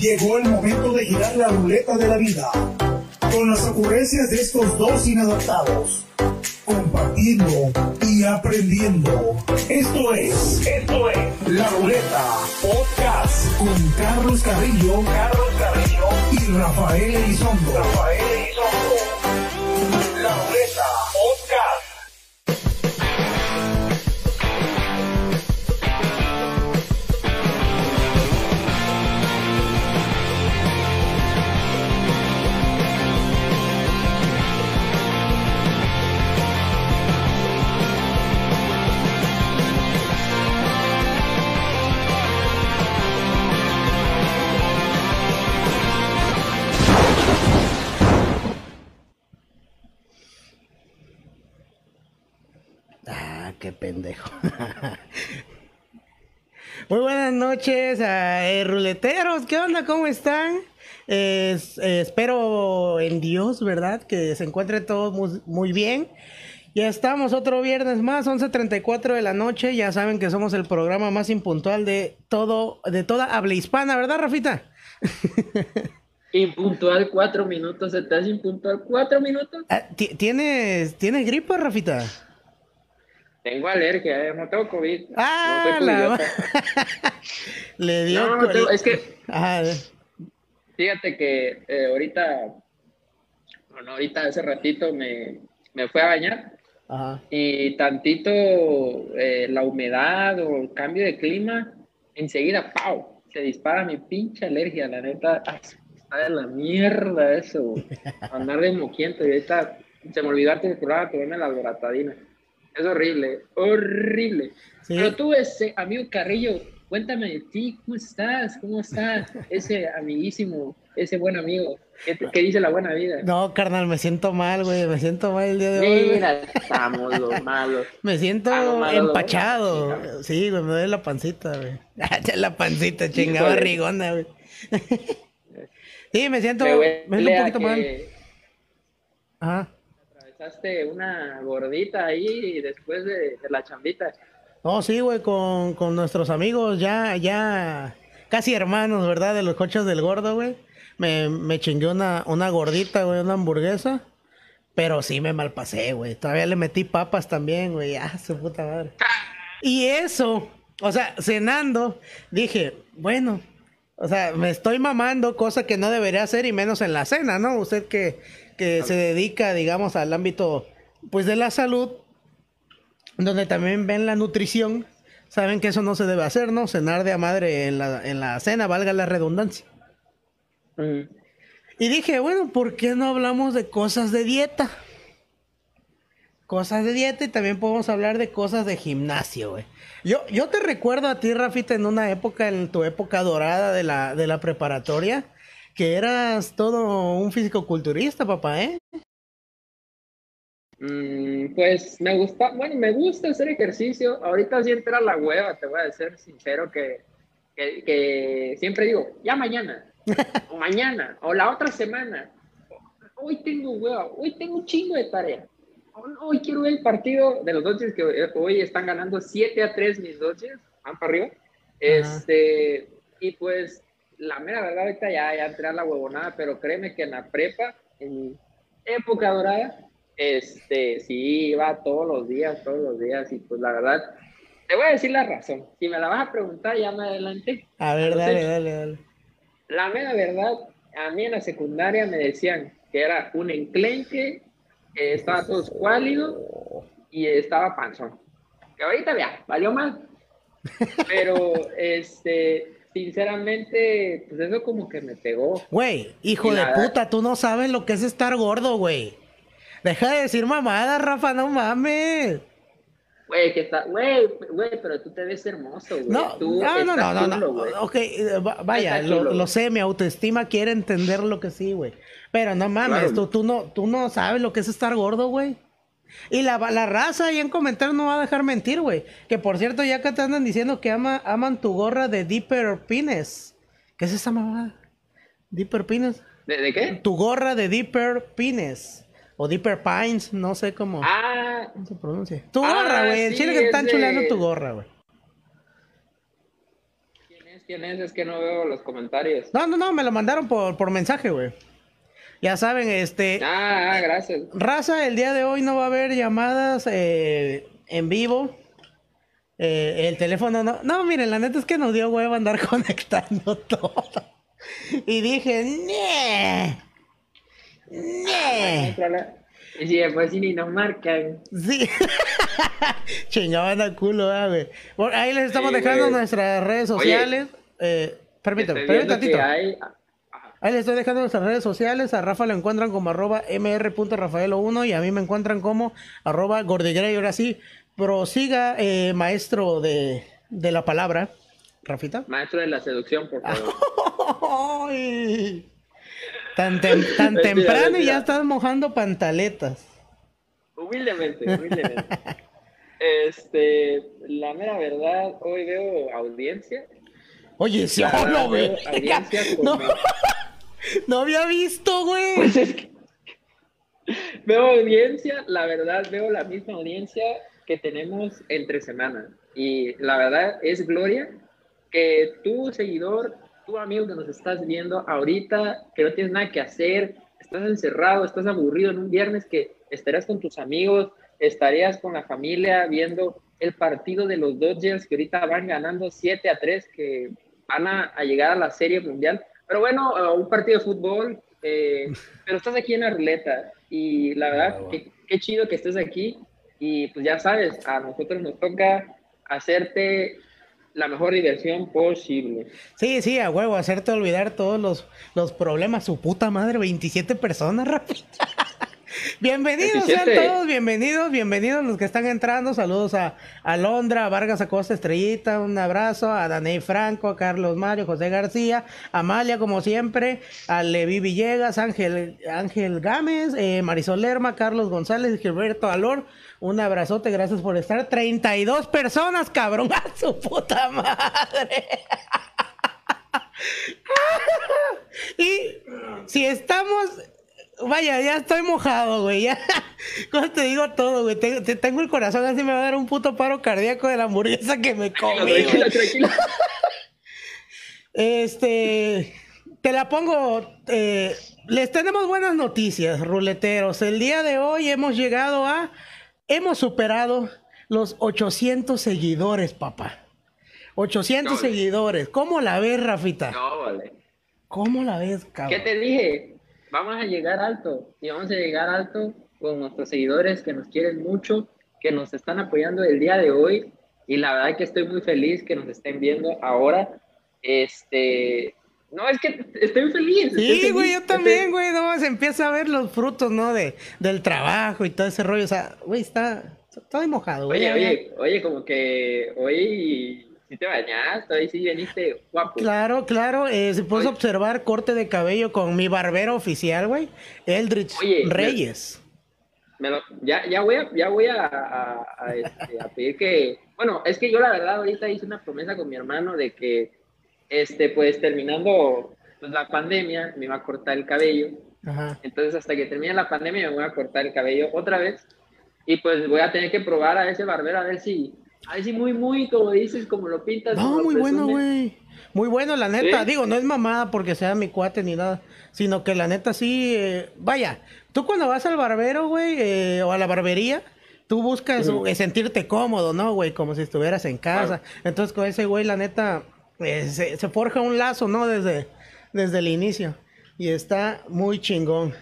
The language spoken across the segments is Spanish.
Llegó el momento de girar la ruleta de la vida con las ocurrencias de estos dos inadaptados, compartiendo y aprendiendo. Esto es, esto es La Ruleta Podcast con Carlos Carrillo, Carlos Carrillo y Rafael Elizondo. Rafael Muy buenas noches, eh, ruleteros. ¿Qué onda? ¿Cómo están? Eh, es- eh, espero en Dios, ¿verdad? Que se encuentre todo muy, muy bien. Ya estamos otro viernes más, 11.34 de la noche. Ya saben que somos el programa más impuntual de todo, de toda habla hispana, ¿verdad, Rafita? Impuntual cuatro minutos, ¿se te hace impuntual cuatro minutos? Ah, ti- ¿Tienes, ¿Tienes gripa, Rafita? Tengo alergia, eh, no tengo COVID. Ah, no la. Le dio... No, no tengo- es que Ajá, fíjate que eh, ahorita, bueno, ahorita hace ratito me, me fui a bañar ajá. y tantito eh, la humedad o el cambio de clima, enseguida, ¡pau! Se dispara mi pinche alergia, la neta. ah, Está de la mierda eso, andar de moquiento y ahorita se me olvidó antes del programa tomarme la loratadina. Es horrible, horrible. Sí. Pero tú, ese amigo Carrillo, cuéntame de ti, ¿cómo estás? ¿Cómo estás? Ese amiguísimo, ese buen amigo. ¿Qué, te- qué dice la buena vida? No, carnal, me siento mal, güey. Me siento mal el día de hoy. Mira, estamos los malos. Me siento malo, empachado. Sí, güey, me duele la pancita, güey. Ah, la pancita, chingada barrigona, güey. Sí, me siento, Me me siento un poquito mal. que Ajá. Atravesaste una gordita ahí después de, de la chambita. No, sí, güey, con, con nuestros amigos ya, ya, casi hermanos, ¿verdad? De los coches del gordo, güey. Me, me chingué una, una gordita, güey, una hamburguesa. Pero sí me malpasé, güey. Todavía le metí papas también, güey. Ah, su puta madre. Y eso, o sea, cenando, dije, bueno, o sea, me estoy mamando, cosa que no debería hacer y menos en la cena, ¿no? Usted que, que se dedica, digamos, al ámbito, pues, de la salud, donde también ven la nutrición, saben que eso no se debe hacer, ¿no? Cenar de a madre en la, en la cena, valga la redundancia. Y dije, bueno, ¿por qué no hablamos de cosas de dieta? Cosas de dieta y también podemos hablar de cosas de gimnasio, güey. Yo, yo te recuerdo a ti, Rafita, en una época, en tu época dorada de la, de la preparatoria, que eras todo un fisicoculturista, papá, ¿eh? Mm, pues me gusta, bueno, me gusta hacer ejercicio. Ahorita sí entra la hueva, te voy a ser sincero que, que, que siempre digo, ya mañana, o mañana, o la otra semana. Hoy tengo hueva, hoy tengo un chingo de tarea. Hoy quiero ver el partido de los Dodgers que hoy están ganando 7 a 3 mis Dodgers, van para arriba. Este, y pues la mera verdad ahorita ya, ya entré a la huevonada, pero créeme que en la prepa, en mi época dorada, este, sí, iba todos los días, todos los días, y pues la verdad, te voy a decir la razón. Si me la vas a preguntar, ya me adelanté. A ver, Entonces, dale, dale, dale. La mera verdad, a mí en la secundaria me decían que era un enclenque, que estaba todo escuálido y estaba panzón. Que ahorita ya, valió mal. Pero, este, sinceramente, pues eso como que me pegó. Güey, hijo de puta, tú no sabes lo que es estar gordo, güey. Deja de decir mamada, Rafa, no mames. Güey, que está, güey, güey, pero tú te ves hermoso, güey. No, Tú no, no, no, no, no. chulo, güey. Ok, eh, va- vaya, Está lo, chulo. lo sé, mi autoestima quiere entender lo que sí, güey. Pero no mames, Claro. tú, tú no, tú no sabes lo que es estar gordo, güey. Y la, la raza ahí en comentarios no va a dejar mentir, güey. Que por cierto, ya que te andan diciendo que ama, aman tu gorra de Deeper Pines. ¿Qué es esa mamada? Deeper Pines. ¿De, de qué? Tu gorra de Deeper Pines. O Deeper Pines, no sé cómo, Ah, cómo se pronuncia. Tu Ah, gorra, güey. El sí, chile que te es están de- chuleando tu gorra, güey. ¿quién es? quién es? Es que no veo los comentarios. No, no, no, me lo mandaron por, por mensaje, güey. Ya saben, este. Ah, ah, gracias. Raza, el día de hoy no va a haber llamadas eh, en vivo. Eh, el teléfono no. No, miren, la neta es que nos dio huevo andar conectando todo. Y dije, ¡Nee! ¡Nee! Y si después ni nos marcan. Sí. Chingaban a culo, ah, güey. Bueno, ahí les estamos Sí, dejando güey. nuestras redes sociales. Eh, permítame, permítame Ahí les estoy dejando nuestras redes sociales. A Rafa lo encuentran como arroba mr.rafaelo1 y a mí me encuentran como arroba gordigrey. Ahora sí, prosiga, eh, maestro de, de la palabra. Rafita. Maestro de la seducción, por favor. Ay. Tan, tem- tan Mentira, temprano y ya estás mojando pantaletas. Humildemente, humildemente. Este, la mera verdad, hoy veo audiencia. Oye, sí, no, veo güey. audiencia No, no había visto, güey. Pues es que veo audiencia, la verdad veo la misma audiencia que tenemos entre semana. Y la verdad es gloria que tu seguidor, tu amigo que nos estás viendo ahorita, que no tienes nada que hacer, estás encerrado, estás aburrido en un viernes que estarías con tus amigos, estarías con la familia viendo el partido de los Dodgers que ahorita van ganando 7 a 3, que van a llegar a la Serie Mundial. Pero bueno, uh, un partido de fútbol, eh, pero estás aquí en la ruleta y la verdad, qué, qué chido que estés aquí y pues ya sabes, a nosotros nos toca hacerte la mejor diversión posible. Sí, sí, a huevo, hacerte olvidar todos los, los problemas. Su puta madre, 27 personas, Rafita. Bienvenidos 27. sean todos, bienvenidos, bienvenidos los que están entrando. Saludos a Alondra, a Vargas Acosta Estrellita, un abrazo, a Daney Franco, a Carlos Mario, José García, a Amalia, como siempre, a Levi Villegas, Ángel, Ángel Gámez, eh, Marisol Lerma, Carlos González, Gilberto Alor. Un abrazote, gracias por estar. 32 personas, cabrón, a su puta madre. Y si estamos. Vaya, ya estoy mojado, güey. Ya. ¿Cómo te digo todo, güey? Te- te- tengo el corazón así, me va a dar un puto paro cardíaco de la hamburguesa que me comí. Tranquila, güey. tranquila. Este. Te la pongo. eh, les tenemos buenas noticias, ruleteros. El día de hoy hemos llegado a. Hemos superado los 800 seguidores, papá. 800 No, seguidores. ¿Cómo la ves, Rafita? No, vale. ¿Cómo la ves, cabrón? ¿Qué te dije? Vamos a llegar alto y vamos a llegar alto con nuestros seguidores que nos quieren mucho, que nos están apoyando el día de hoy y la verdad que estoy muy feliz que nos estén viendo ahora. Este, no es que estoy feliz. estoy Sí, feliz, güey, yo estoy- también, güey. No se empieza a ver los frutos, ¿no? De, del trabajo y todo ese rollo. O sea, güey, está. Estoy mojado, güey. Oye, oye, oye, como que hoy si te bañaste, hoy sí veniste guapo. Claro, claro. Eh, se Oye. observar corte de cabello con mi barbero oficial, güey. Eldritch Oye, Reyes. Me lo- ya, ya voy, a, ya voy a, a- a, este, a pedir que, bueno, es que yo la verdad ahorita hice una promesa con mi hermano de que, este, pues terminando pues, la pandemia, me iba a cortar el cabello. Ajá. Entonces hasta que termine la pandemia me voy a cortar el cabello otra vez y pues voy a tener que probar a ese barbero a ver si, a ver si muy, muy, como dices, como lo pintas. No, muy bueno, güey. Muy bueno, la neta. ¿Sí? Digo, no es mamada porque sea mi cuate ni nada. Sino que la neta sí. eh, vaya, tú cuando vas al barbero, güey, eh, o a la barbería, tú buscas eh, sentirte cómodo, ¿no, güey? Como si estuvieras en casa. Claro. Entonces con ese güey, la neta, eh, se, se forja un lazo, ¿no? Desde, desde el inicio. Y está muy chingón.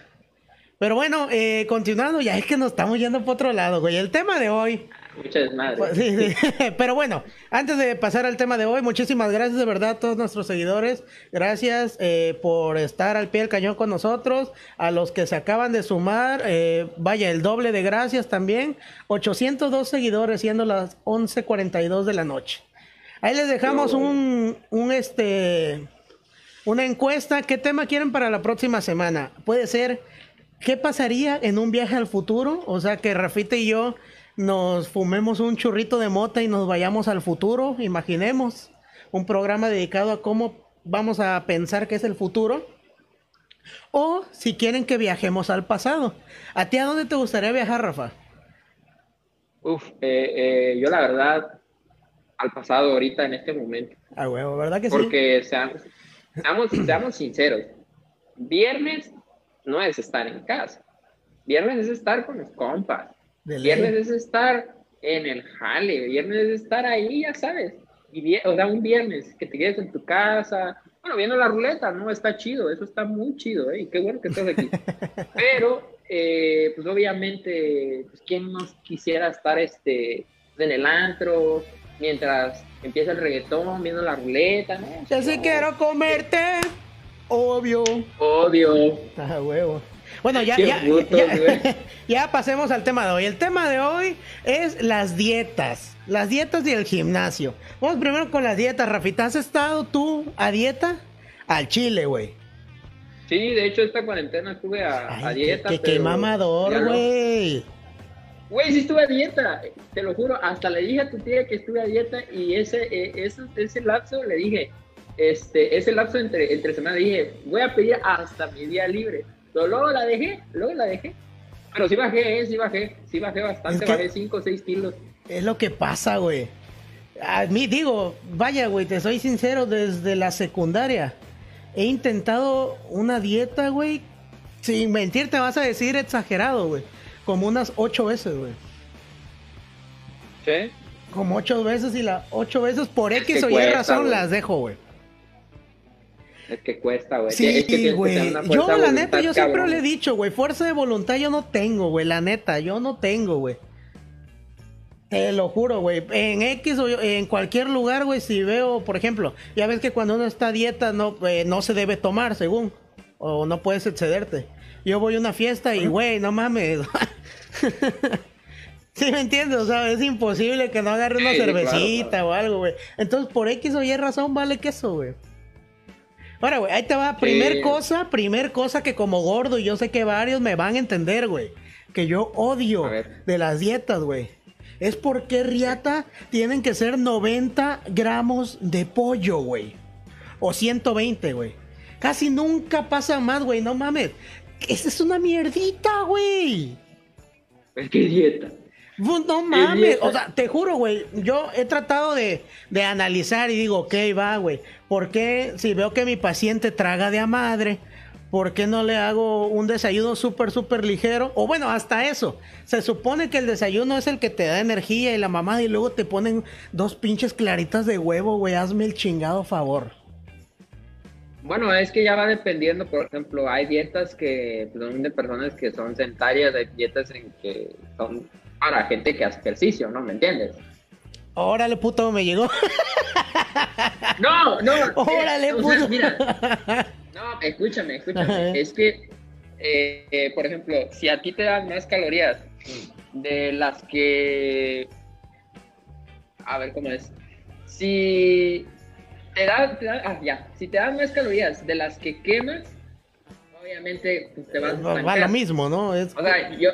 Pero bueno, eh, continuando, ya es que nos estamos yendo por otro lado, güey. El tema de hoy. Mucha desmadre. Pues, sí, sí. Pero bueno, antes de pasar al tema de hoy, muchísimas gracias de verdad a todos nuestros seguidores. Gracias eh, por estar al pie del cañón con nosotros. A los que se acaban de sumar, eh, vaya, el doble de gracias también. 802 seguidores, siendo las 11.42 de la noche. Ahí les dejamos un, un este, una encuesta. ¿Qué tema quieren para la próxima semana? Puede ser, ¿qué pasaría en un viaje al futuro? O sea, que Rafita y yo nos fumemos un churrito de mota y nos vayamos al futuro. Imaginemos un programa dedicado a cómo vamos a pensar que es el futuro. O si quieren que viajemos al pasado. ¿A ti a dónde te gustaría viajar, Rafa? Uf, eh, eh, yo la verdad, al pasado ahorita en este momento. Ah, huevo, ¿verdad que Porque sí? Porque seamos, seamos sinceros, viernes no es estar en casa. Viernes es estar con los compas. Viernes es estar en el jale. Viernes es estar ahí, ya sabes. Y, o sea, un viernes que te quedes en tu casa. Bueno, viendo la ruleta, ¿no? Está chido, eso está muy chido, ¿eh? Y qué bueno que estás aquí. Pero, eh, pues obviamente, pues, ¿quién nos quisiera estar este, en el antro, mientras empieza el reggaetón, viendo la ruleta, ¿no? Ya sí quiero comerte, obvio. Obvio. Ah, huevo. Bueno, ya, ya, ya, pasemos al tema de hoy. El tema de hoy es las dietas. Las dietas y el gimnasio. Vamos primero con las dietas, Rafita. ¿Has estado tú a dieta? Al chile, güey. Sí, de hecho esta cuarentena estuve a, dieta. Que, qué mamador, güey. Güey, sí estuve a dieta, te lo juro. Hasta le dije a tu tía que estuve a dieta y ese, eh, ese, ese lapso le dije, este, ese lapso entre, entre semana le dije, voy a pedir hasta mi día libre. Luego la dejé, luego la dejé. Pero sí bajé, eh, sí bajé, sí bajé bastante, bajé 5 o 6 kilos. Es lo que pasa, güey. A mí digo, vaya, güey, te soy sincero, desde la secundaria he intentado una dieta, güey. Sin mentir, te vas a decir exagerado, güey. Como unas ocho veces, güey. ¿Sí? Como ocho veces y las ocho veces por X o Y razón las dejo, güey. Es que cuesta, güey. Sí, güey. Yo, la neta, yo siempre le he dicho, güey, fuerza de voluntad yo no tengo, güey. La neta, yo no tengo, güey. Te lo juro, güey. En X o en cualquier lugar, güey, si veo, por ejemplo, ya ves que cuando uno está a dieta no, eh, no se debe tomar, según. O no puedes excederte. Yo voy a una fiesta y, güey, no mames. ¿Sí me entiendes? O sea, es imposible que no agarre una cervecita o algo, güey. Entonces, por X o Y razón, vale queso, güey. Ahora, güey, ahí te va. Primer cosa, primer cosa que como gordo, y yo sé que varios me van a entender, güey. Que yo odio de las dietas, güey. Es porque riata tienen que ser 90 gramos de pollo, güey. O 120, güey. Casi nunca pasa más, güey. No mames. Esa es una mierdita, güey. ¿Es que dieta? No mames, o sea, te juro, güey, yo he tratado de, de analizar y digo, ok, va, güey, ¿por qué si veo que mi paciente traga de a madre, ¿por qué no le hago un desayuno súper, súper ligero? O bueno, hasta eso. Se supone que el desayuno es el que te da energía y la mamá y luego te ponen dos pinches claritas de huevo, güey, hazme el chingado favor. Bueno, es que ya va dependiendo, por ejemplo, hay dietas que pues, son de personas que son sedentarias, hay dietas en que son para gente que hace ejercicio, ¿no? ¿Me entiendes? Órale, puto, me llegó. No, no. Órale, puto. mira, no, escúchame, escúchame. Es que, eh, eh, por ejemplo, si a ti te dan más calorías de las que. A ver cómo es. Si te dan, ah, ya, si te dan más calorías de las que quemas, obviamente pues, te vas a. Va lo mismo, ¿no? Es... O sea, yo,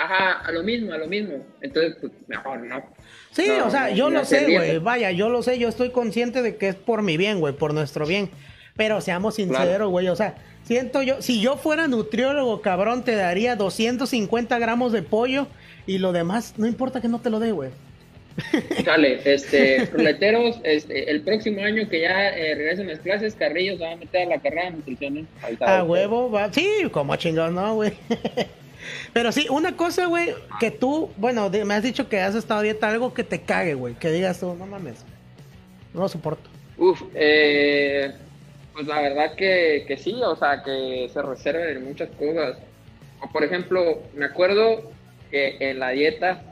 Ajá, a lo mismo, a lo mismo. Entonces, pues mejor no. Sí, o sea, yo lo sé, güey. Vaya, yo lo sé, yo estoy consciente de que es por mi bien, güey, por nuestro bien. Pero seamos sinceros, güey, o sea, siento yo, si yo fuera nutriólogo, cabrón, te daría 250 gramos de pollo y lo demás, no importa que no te lo dé, güey. Dale, este, ruleteros, este, el próximo año que ya eh, regresen las clases, Carrillo se va a meter a la carrera de nutrición. ¿eh? A huevo, va. Sí, como chingón, no, güey. Pero sí, una cosa, güey, que tú, bueno, me has dicho que has estado dieta, algo que te cague, güey, que digas tú, no mames, no lo soporto. Uf, eh, pues la verdad que, que sí, o sea, que se reserven muchas cosas. O por ejemplo, me acuerdo que en la dieta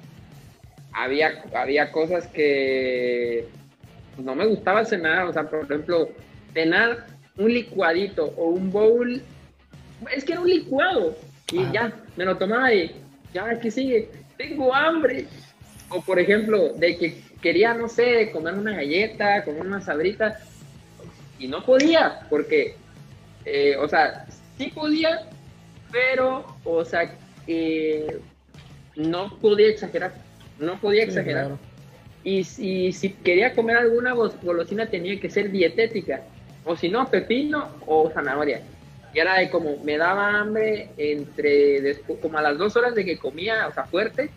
había, había cosas que no me gustaba cenar, o sea, por ejemplo, cenar un licuadito o un bowl, es que era un licuado, y ya, me lo tomaba y ya, ¿qué sigue? Tengo hambre. O por ejemplo, de que quería, no sé, comer una galleta, comer una sabrita, y no podía, porque, eh, o sea, sí podía, pero, o sea, eh, no podía exagerar, no podía exagerar. Y si, si quería comer alguna golosina tenía que ser dietética, o si no, pepino o zanahoria. Y era de como, me daba hambre entre, como a las dos horas de que comía, o sea, fuerte,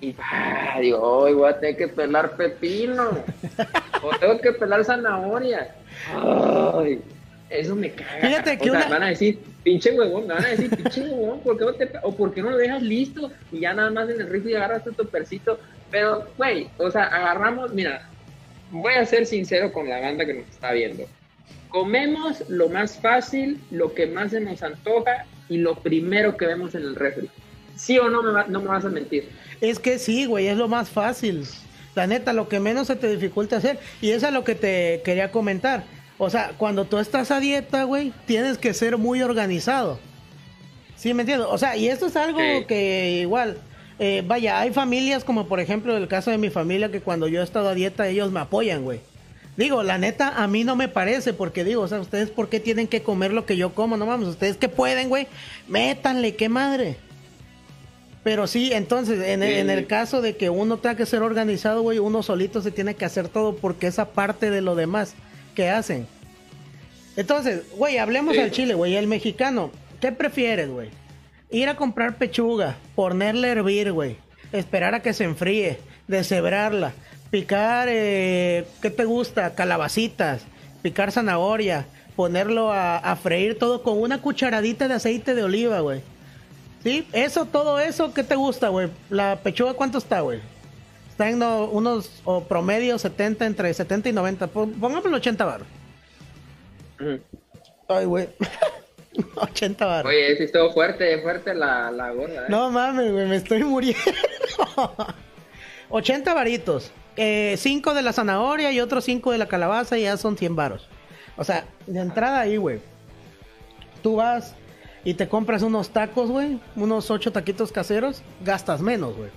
Y ah, digo, hoy voy a tener que pelar pepino. o tengo que pelar zanahoria. Ay, eso me caga. Fíjate que o sea, una- van a decir, pinche huevón, me van a decir, pinche huevón, ¿por qué no te, o por qué no lo dejas listo? Y ya nada más en el rifle agarras tu topercito. Pero, güey, o sea, agarramos, mira, voy a ser sincero con la banda que nos está viendo. Comemos lo más fácil, lo que más se nos antoja y lo primero que vemos en el refri. ¿Sí o no me, va- no me vas a mentir? Es que sí, güey, es lo más fácil. La neta, lo que menos se te dificulta hacer. Y eso es lo que te quería comentar. O sea, cuando tú estás a dieta, güey, tienes que ser muy organizado. ¿Sí me entiendes? O sea, y esto es algo Sí. que igual, eh, vaya, hay familias como por ejemplo el caso de mi familia que cuando yo he estado a dieta ellos me apoyan, güey. Digo, la neta, a mí no me parece, porque digo, o sea, ustedes por qué tienen que comer lo que yo como, no mames, ustedes que pueden, güey, métanle, qué madre. Pero sí, entonces, en, el- Sí. en el caso de que uno tenga que ser organizado, güey, uno solito se tiene que hacer todo porque esa parte de lo demás que hacen. Entonces, güey, hablemos Sí. al chile, güey, el mexicano, ¿qué prefieres, güey? Ir a comprar pechuga, ponerle a hervir, güey, esperar a que se enfríe, deshebrarla, picar, eh, ¿qué te gusta? Calabacitas, picar zanahoria, ponerlo a, a freír todo con una cucharadita de aceite de oliva, güey. ¿Sí? Eso, todo eso, ¿qué te gusta, güey? La pechuga, ¿cuánto está, güey? Está en no- unos o promedio 70, entre 70 y 90. Pon- Pongámosle 80 baros. Ujú. Ay, güey. 80 baros. Oye, sí estuvo fuerte, fuerte la, la gorda. ¿eh? No mames, güey, me estoy muriendo. 80 varitos. 5 de la zanahoria y otros 5 de la calabaza y ya son 100 varos. O sea, de entrada ahí, güey. Tú vas y te compras unos tacos, güey. Unos 8 taquitos caseros. Gastas menos, güey.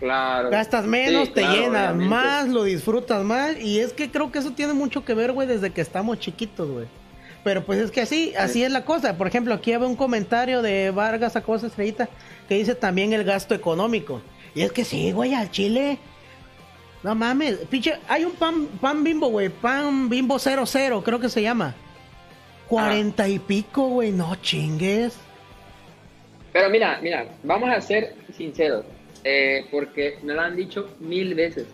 Claro. Gastas menos, Sí, te claro, llenas obviamente. más, lo disfrutas más. Y es que creo que eso tiene mucho que ver, güey, desde que estamos chiquitos, güey. Pero pues es que así, así es la cosa. Por ejemplo, aquí había un comentario de Vargas Acosta Estrellita que dice también el gasto económico. Y es que sí, güey, al chile. No mames, pinche, hay un pan, pan bimbo, güey, pan bimbo 00, creo que se llama. Cuarenta y pico, güey, no chingues. Pero mira, mira, vamos a ser sinceros, eh, porque me lo han dicho mil veces.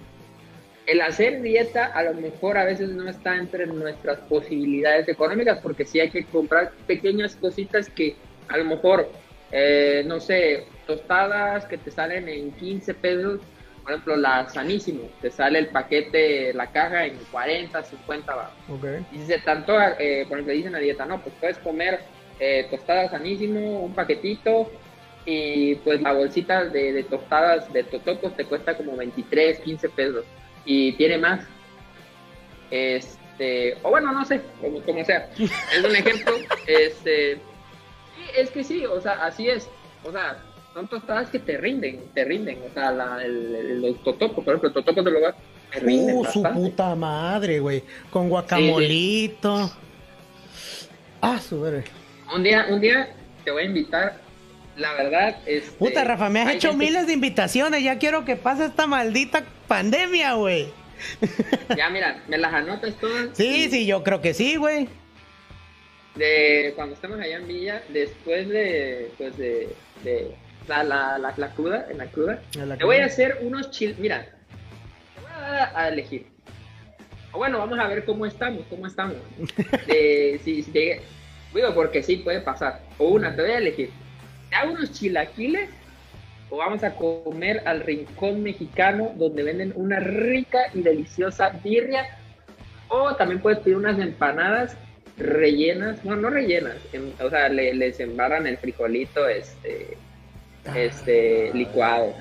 El hacer dieta a lo mejor a veces no está entre nuestras posibilidades económicas, porque sí hay que comprar pequeñas cositas que a lo mejor, eh, no sé, tostadas que te salen en 15 pesos, por ejemplo, la Sanísimo, te sale el paquete, la caja en 40, 50 baros. Ok. Y si se tanto, eh, por ejemplo, dicen a dieta, no, pues puedes comer eh, tostadas sanísimo, un paquetito, y pues la bolsita de, de tostadas de totocos te cuesta como 23, 15 pesos, y tiene más. Este, o bueno, no sé, como, como sea. Es un ejemplo, este, sí, es que sí, o sea, así es. O sea, son tostadas que te rinden, te rinden. O sea, la, el, el- los totocos, por ejemplo, totocos del hogar, te rinden Uh, su bastante. puta madre, güey. Con guacamolito. Ah, su verga. Un día, un día te voy a invitar. La verdad, este, Puta, Rafa, me has hecho gente- miles de invitaciones. Ya quiero que pase esta maldita pandemia, güey. Ya, mira, me las anotas todas. Sí, y sí, yo creo que sí, güey. De cuando estemos allá en Villa, después de, pues de, de la, la, la, la cruda, en la cruda, En la te voy a hacer unos chil, mira, te voy a dar a, elegir. Bueno, vamos a ver cómo estamos, cómo estamos. De, si, si te- digo, porque sí puede pasar. O una, te voy a elegir. ¿Te hago unos chilaquiles? O vamos a comer al rincón mexicano donde venden una rica y deliciosa birria. O también puedes pedir unas empanadas rellenas, bueno, no rellenas, em- o sea, le- les embarran el frijolito este, este licuado.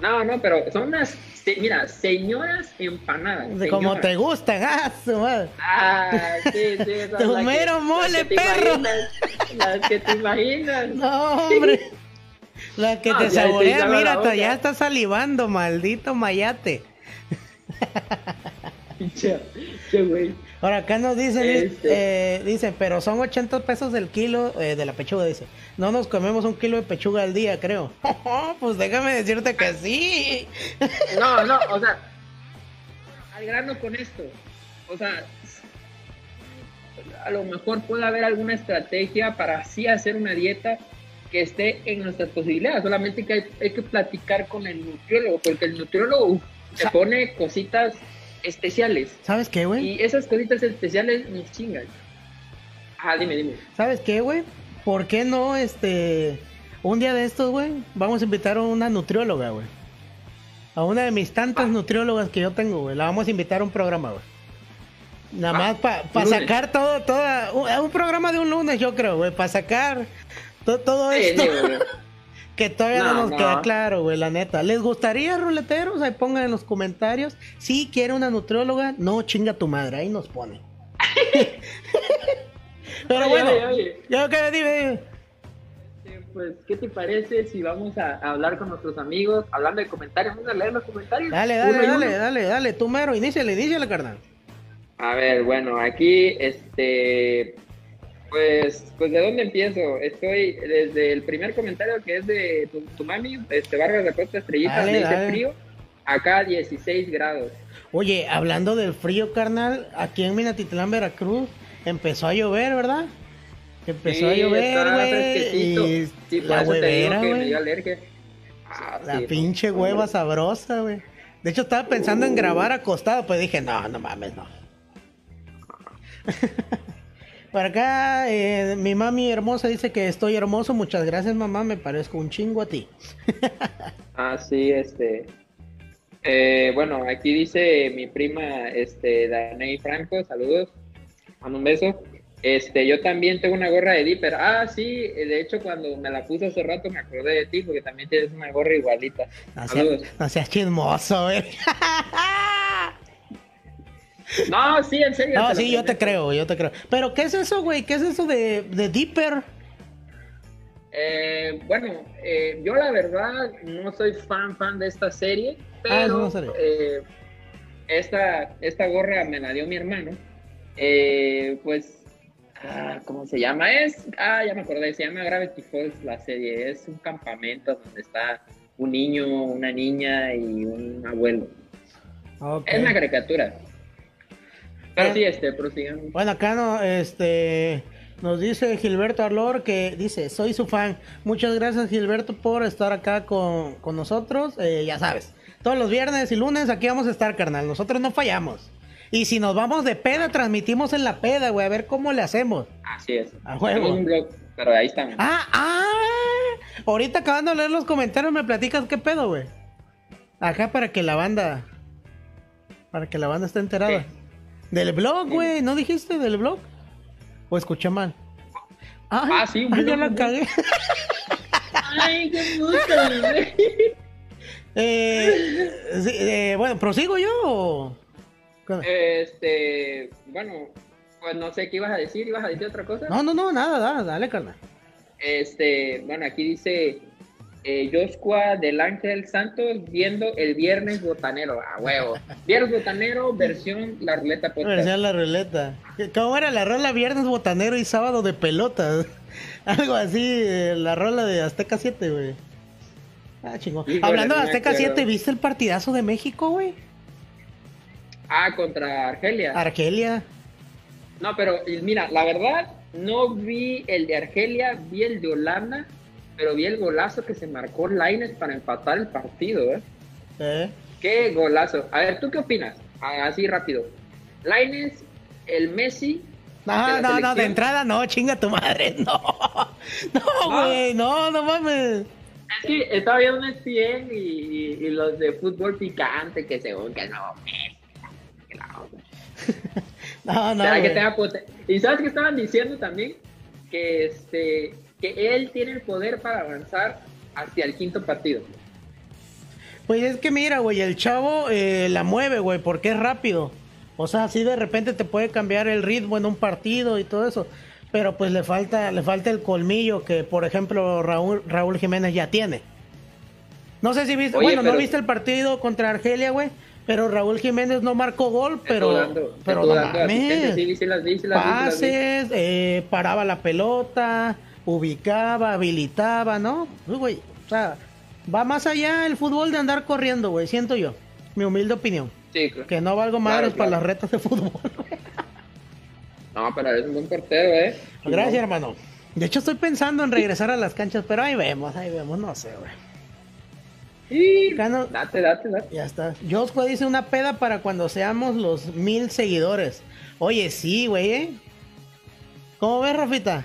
No, no, pero son unas, mira, señoras empanadas. Como te gustan, ah, su madre. Ah, sí, sí, Tu las que- mero las mole, te perro. Las que te imaginas. No, hombre. La que No, te saborea, mira, ya está salivando, maldito mayate. Güey. Ahora acá nos dicen, Este. eh, dice, pero son 80 pesos el kilo eh, de la pechuga, dice. No nos comemos un kilo de pechuga al día, creo. pues déjame decirte que sí. No, no, o sea, al grano con esto. O sea, a lo mejor puede haber alguna estrategia para así hacer una dieta que esté en nuestras posibilidades, solamente que hay, hay que platicar con el nutriólogo, porque el nutriólogo Sa- pone cositas especiales ¿Sabes qué, güey? y esas cositas especiales nos chingan. Ah, dime, dime. ¿Sabes qué, güey? ¿Por qué no, este, un día de estos, güey, vamos a invitar a una nutrióloga, güey? A una de mis tantas nutriólogas que yo tengo, güey. La vamos a invitar a un programa, güey. Nada Ah, más para lunes. sacar todo, toda, un, un programa de un lunes, yo creo, güey, para sacar to- todo Sí, esto digo, güey. que todavía no, No, nos no. queda claro, güey, la neta. ¿Les gustaría, ruleteros? Ahí pongan en los comentarios. Si quiere una nutrióloga, no chinga tu madre, ahí nos pone. Pero Oye, bueno, yo que dime, dime. Eh, Pues, ¿qué te parece si vamos a, a hablar con nuestros amigos, hablando de comentarios? Vamos a leer los comentarios. Dale, dale, dale, uno. dale, dale, tú mero, iníciale, iníciale, carnal. A ver, bueno, aquí, este, pues, pues, ¿de dónde empiezo? Estoy desde el primer comentario que es de tu, tu mami, este, Vargas de Costa Estrellita, Dale, me dice frío, acá 16 grados. Oye, hablando del frío, carnal, aquí en Minatitlán, Veracruz, empezó a llover, ¿verdad? Empezó a llover, güey. Sí, la huevera, que me güey. dio alergia. Ah, La sí, pinche no, hueva hombre. sabrosa, güey. De hecho, estaba pensando en grabar acostado, pues dije, no, no mames, no. Por acá, eh, mi mami hermosa dice que estoy hermoso. Muchas gracias, mamá. Me parezco un chingo a ti. Ah, sí, este. eh, bueno, aquí dice mi prima, este, Daney Franco, saludos, mando un beso. Este, yo también tengo una gorra de Dipper. Ah, sí, eh, de hecho, cuando me la puse hace rato me acordé de ti, porque también tienes una gorra igualita. No Saludos. seas, no seas chismoso, güey. No, sí, en serio. No, sí, yo te creo, yo te creo. Pero, ¿qué es eso, güey? ¿Qué es eso de, de Dipper? Eh, bueno, eh, yo la verdad no soy fan fan de esta serie, Ah, es pero una serie. eh, esta, esta gorra me la dio mi hermano. Eh, pues, ah, ¿cómo se llama? Es, ah, ya me acordé, se llama Gravity Falls la serie. Es un campamento donde está un niño, una niña y un abuelo. Ok. Es una caricatura. Pero Ah. sí, este, prosigamos. Bueno, acá no, este, nos dice Gilberto Arlor que dice, soy su fan. Muchas gracias Gilberto por estar acá con, con nosotros. Eh, ya sabes, todos los viernes y lunes aquí vamos a estar, carnal. Nosotros no fallamos. Y si nos vamos de peda, transmitimos en la peda, güey, a ver cómo le hacemos. Así es. A un blog, pero ahí estamos. Ah, ah. Ahorita acabando de leer los comentarios me platicas qué pedo, güey. Acá para que la banda, para que la banda esté enterada. Del blog, güey, ¿no dijiste del blog? ¿O escuché mal? Ay, Ah, sí, ay, ya la cagué. Ay, qué güey. Eh, eh, bueno, ¿prosigo yo o...? Este, bueno, pues no sé qué ibas a decir, ibas a decir otra cosa. No, no, no, nada, nada, dale, carnal. Este, bueno, aquí dice eh, Joshua del Ángel Santos viendo el Viernes Botanero, a huevo. Viernes Botanero, versión La Ruleta Podcast. Versión la ruleta. ¿Cómo era la rola viernes botanero y sábado de pelotas? Algo así, eh, la rola de Azteca 7, güey. Ah, chingón. Hablando de Azteca acuerdo. 7, ¿viste el partidazo de México, güey? Ah, contra Argelia. Argelia. No, pero mira, la verdad, no vi el de Argelia, vi el de Holanda, pero vi el golazo que se marcó Laines para empatar el partido, ¿eh? ¿Eh? Qué golazo. A ver, ¿tú qué opinas? Así rápido. Laines, el Messi. No, no, no, de entrada no, chinga tu madre, no. No, güey, no, no mames. Es que estaba viendo un ESPN y, y- y los de fútbol picante que según que no, Messi, que. No, no. ¿Será que güey. tenga poten- Y sabes que estaban diciendo también que este que él tiene el poder para avanzar hacia el quinto partido. Pues es que mira, güey, el chavo eh, la mueve, güey, porque es rápido. O sea, así de repente te puede cambiar el ritmo en un partido y todo eso. Pero pues le falta, le falta el colmillo que, por ejemplo, Raúl, Raúl Jiménez ya tiene. No sé si viste, Oye, bueno, no viste el partido contra Argelia, güey. Pero Raúl Jiménez no marcó gol, pero, dando- pero no mames. sí, sí sí. Pases, eh, paraba la pelota, ubicaba, habilitaba, ¿no? Uy, güey, o sea, va más allá el fútbol de andar corriendo, güey, siento yo. Mi humilde opinión. Sí, claro. Que no valgo Claro, madres para las retas de fútbol. No, pero es un buen portero, ¿eh? Gracias, hermano. De hecho, estoy pensando en regresar a las canchas, pero ahí vemos, ahí vemos, no sé, güey. Sí, Acá no- date, date, date. Ya está. Joshua dice una peda para cuando seamos los mil seguidores. Oye, sí, güey, ¿eh? ¿Cómo ves, Rafita?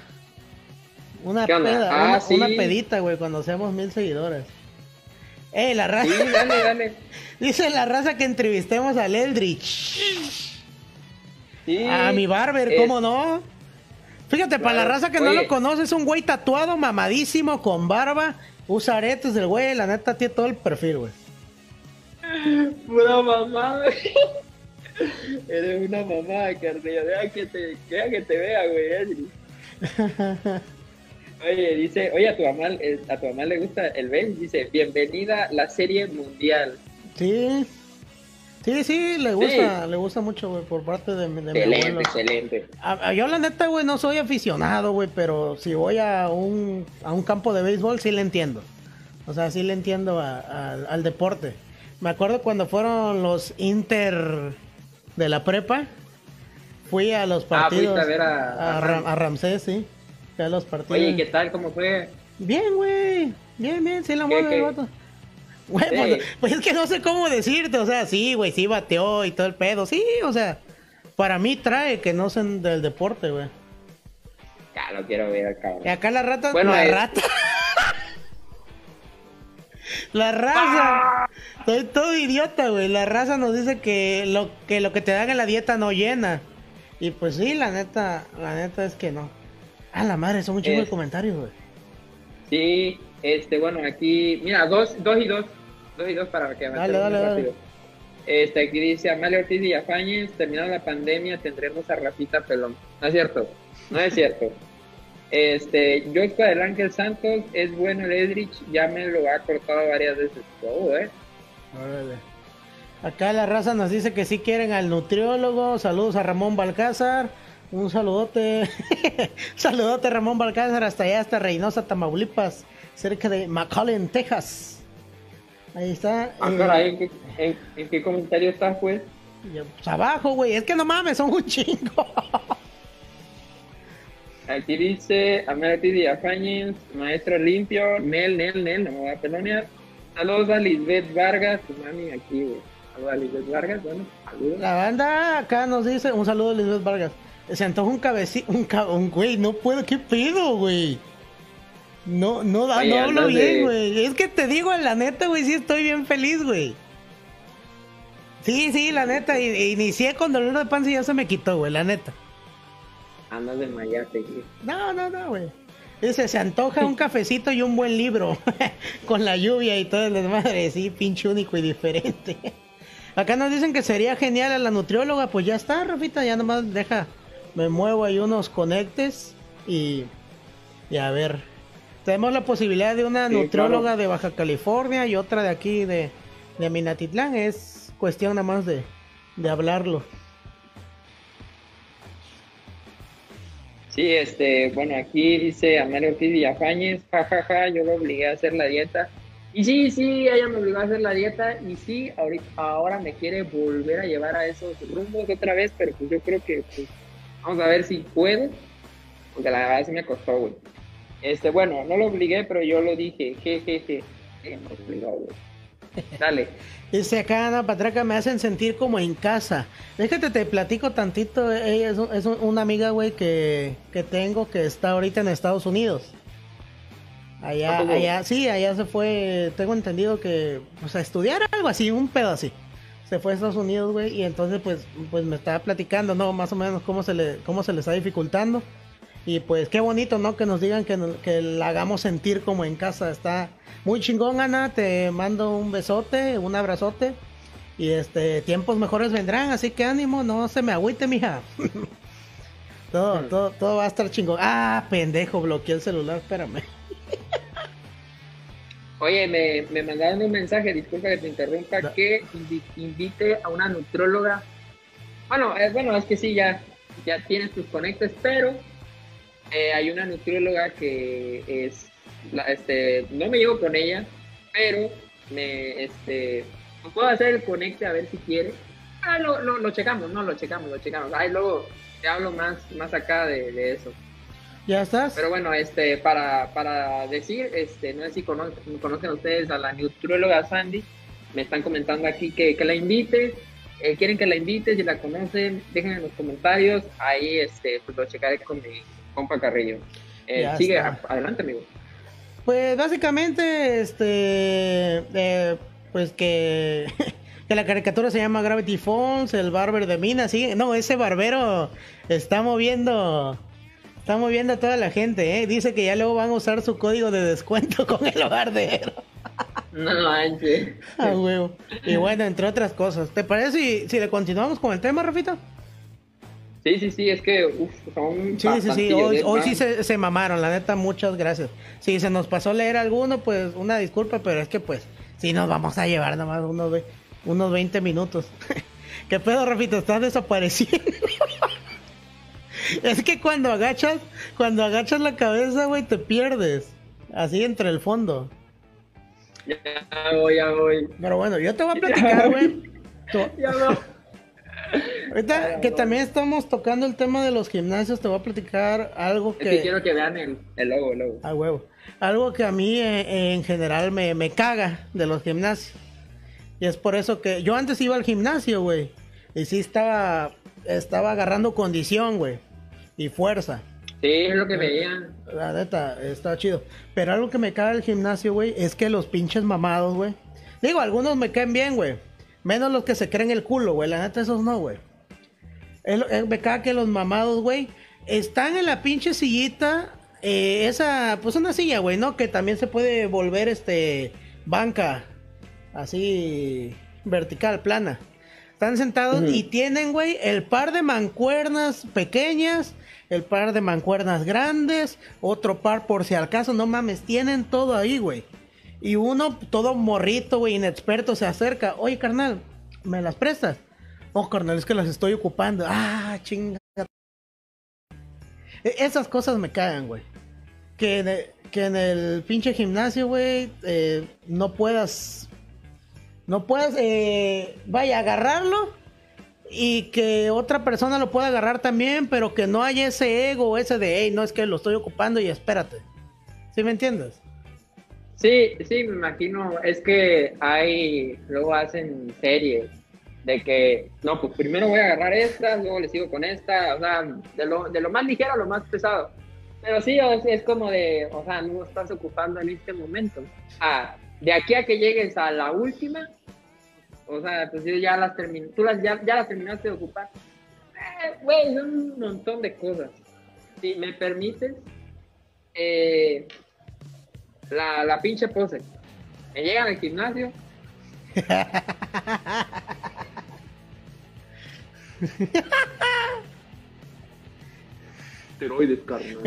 Una peda, Ah, una, sí. una pedita, güey, cuando seamos mil seguidores. Eh, la raza. Sí, dale, dale. Dice la raza que entrevistemos al Eldritch. Sí. A mi barber, Es- ¿cómo no? Fíjate, para la Claro. raza que no lo conoce, es un güey tatuado, mamadísimo, con barba. Usa aretes del güey, la neta tiene todo el perfil, güey. Pura mamá. Eres una mamá, carnilla. Deja que te, deja que te vea, güey. Oye, dice, oye, a tu mamá, eh, a tu mamá le gusta el Ben, dice, bienvenida la serie mundial. Sí. Sí, sí, le gusta, le gusta mucho, güey, por parte de, mi- de mi Excelente, abuelo. excelente. A- a- yo la neta, güey, no soy aficionado, güey, pero si voy a un, a un campo de béisbol, sí le entiendo. O sea, sí le entiendo a- a- al deporte. Me acuerdo cuando fueron los Inter de la prepa, fui a los Ah, partidos. a ver a- a Ram- Ram. a Ramsés, sí. Fui a los partidos. Oye, ¿qué tal? ¿Cómo fue? Bien, güey. Bien, bien, sí la ¿Qué, mueve el vato. Güey, pues, pues es que no sé cómo decirte, o sea, sí, güey, sí bateó y todo el pedo, sí, o sea, para mí trae que no sean del deporte, güey. Ya lo quiero ver, cabrón. Y acá la rata, Bueno, la eh. rata. la raza. Estoy todo idiota, güey. La raza nos dice que lo que lo que te dan en la dieta no llena. Y pues sí, la neta, la neta es que no. Ah, la madre, son un chingo de Es- comentarios, güey. Sí, este, bueno, aquí, mira, dos, dos y dos, dos y dos para que Dale, avancemos dale, dale. rápido. Este, aquí dice Amalia Ortiz Villafañez, terminada la pandemia tendremos a Rafita Pelón. No es cierto, no es cierto. Este, Joshua del Ángel Santos, es bueno el Edrich, ya me lo ha cortado varias veces. Todo, eh. Órale. Acá la raza nos dice que sí quieren al nutriólogo. Saludos a Ramón Balcázar. Un saludote. saludote Ramón Balcázar hasta allá, hasta Reynosa, Tamaulipas, cerca de McAllen, Texas. Ahí está. Ah, eh, caray, ¿en qué, en- en qué comentario estás, pues? pues, abajo, güey. Es que no mames, son un chingo. Aquí dice Ortiz Villafañez, maestro limpio, Nel, Nel, Nel, no me voy a pelonear. Saludos a Lisbeth Vargas, tu mami aquí, güey. Saludos a Lisbeth Vargas, bueno, saludos. La banda acá nos dice, un saludo a Lisbeth Vargas. Se antoja un cabecito, un, ca- un güey, no puedo, ¿qué pedo, güey? No, no, da, no hablo bien, güey. Es que te digo, la neta, güey, sí estoy bien feliz, güey. Sí, sí, la neta, inicié con dolor de panza y ya se me quitó, güey, la neta. Andas de mayate, güey. No, no, no, güey. Dice, se antoja un cafecito y un buen libro. Con la lluvia y todo el desmadre. Sí, pinche único y diferente. Acá nos dicen que sería genial a la nutrióloga. Pues ya está, Rafita. Ya nomás deja. Me muevo ahí unos conectes. Y, y a ver. Tenemos la posibilidad de una Sí, nutrióloga claro. de Baja California y otra de aquí de, de Minatitlán. Es cuestión nada más de, de hablarlo. Sí, este, bueno, aquí dice Amalia Ortiz Villafañez, jajaja, yo lo obligué a hacer la dieta. Y sí, sí, ella me obligó a hacer la dieta y sí, ahorita, ahora me quiere volver a llevar a esos rumbos otra vez, pero pues yo creo que pues, vamos a ver si puedo, porque la verdad sí me costó, güey. Este, bueno, no lo obligué, pero yo lo dije, jejeje, me obligó, güey. Dale. Dice acá Ana Patraca, me hacen sentir como en casa. Déjate, te platico tantito. Ella es, es un- una amiga, güey, que, que tengo que está ahorita en Estados Unidos. Allá, allá, sí, allá se fue, tengo entendido que, pues a estudiar algo así, un pedo así. Se fue a Estados Unidos, güey, y entonces, pues, pues me estaba platicando, ¿no? Más o menos cómo se le, cómo se le está dificultando. Y pues qué bonito, ¿no? Que nos digan que, que la hagamos sentir como en casa. Está muy chingón, Ana. Te mando un besote, un abrazote. Y este, tiempos mejores vendrán, así que ánimo, no se me agüite, mija. todo, todo, todo va a estar chingón. Ah, pendejo, bloqueé el celular, espérame. Oye, me, me mandaron un mensaje, disculpa que te interrumpa, que invi- invite a una nutróloga. Bueno, eh, bueno, es que sí, ya, ya tienes tus conectes, pero eh, hay una nutrióloga que es, la- este, no me llevo con ella, pero me, este, me puedo hacer el conecte a ver si quiere. Ah, lo, lo, lo checamos, no, lo checamos, lo checamos. Ahí luego te hablo más, más acá de, de eso. ¿Ya estás? Pero bueno, este, para, para decir, este, no sé si conocen, conocen ustedes a la nutrióloga Sandy, me están comentando aquí que, que la invite, eh, quieren que la invite, si la conocen, dejen en los comentarios, ahí este, pues lo checaré con mi compa Carrillo. Eh, sigue, a- adelante amigo. Pues básicamente, este, eh, pues que, que la caricatura se llama Gravity Falls, el barber de Mina, sí, no, ese barbero está moviendo, está moviendo a toda la gente, ¿eh? dice que ya luego van a usar su código de descuento con el barbero. No manches. Ah, huevo. Y bueno, entre otras cosas. ¿Te parece si, si le continuamos con el tema, Rafita? Sí, sí, sí, es que uf, son Sí, sí, sí. Hoy, hoy sí se, se mamaron, la neta, muchas gracias. Si se nos pasó leer alguno, pues una disculpa, pero es que pues sí nos vamos a llevar nada más unos, unos 20 minutos. ¿Qué pedo, Rafita? Estás desapareciendo. es que cuando agachas, cuando agachas la cabeza, güey, te pierdes. Así entre el fondo. Ya voy, ya voy. Pero bueno, yo te voy a platicar, güey. Ya no. Ahorita que también estamos tocando el tema de los gimnasios, te voy a platicar algo Es que quiero que vean el, el logo, el logo. A huevo. Algo que a mí eh, en general me, me caga de los gimnasios. Y es por eso que yo antes iba al gimnasio, güey. Y sí estaba, estaba agarrando condición, güey. Y fuerza. Sí, es lo que veían. La neta, está chido. Pero algo que me caga del gimnasio, güey, es que los pinches mamados, güey. Digo, algunos me caen bien, güey. Menos los que se creen el culo, güey. La neta, esos no, güey. Eh, me caga que los mamados, güey, están en la pinche sillita. eh, esa, pues una silla, güey, ¿no? Que también se puede volver, este, banca. Así, vertical, plana. Están sentados y tienen, güey, el par de mancuernas pequeñas, el par de mancuernas grandes, otro par por si al caso, no mames, tienen todo ahí, güey. Y uno, todo morrito, güey, inexperto, se acerca. Oye, carnal, ¿me las prestas? Oh, carnal, es que las estoy ocupando. Ah, chinga. E- Esas cosas me cagan, güey. Que, en el- que en el pinche gimnasio, güey, eh, no puedas. No puedas, eh, vaya, agarrarlo. Y que otra persona lo pueda agarrar también, pero que no haya ese ego, ese de, hey, no es que lo estoy ocupando y espérate. ¿Sí me entiendes? Sí, sí, me imagino. Es que hay, luego hacen series de que, no, pues primero voy a agarrar esta, luego le sigo con esta, o sea, de lo, de lo más ligero a lo más pesado. Pero sí, sea, es como de, o sea, no estás ocupando en este momento. Ah, de aquí a que llegues a la última, o sea, pues sí, ya las termin tú las, ya, ya las terminaste de ocupar. Eh, Güey, son un montón de cosas. Si me permites, eh, la, la pinche pose. Me llegan al gimnasio. Esteroides, carnal.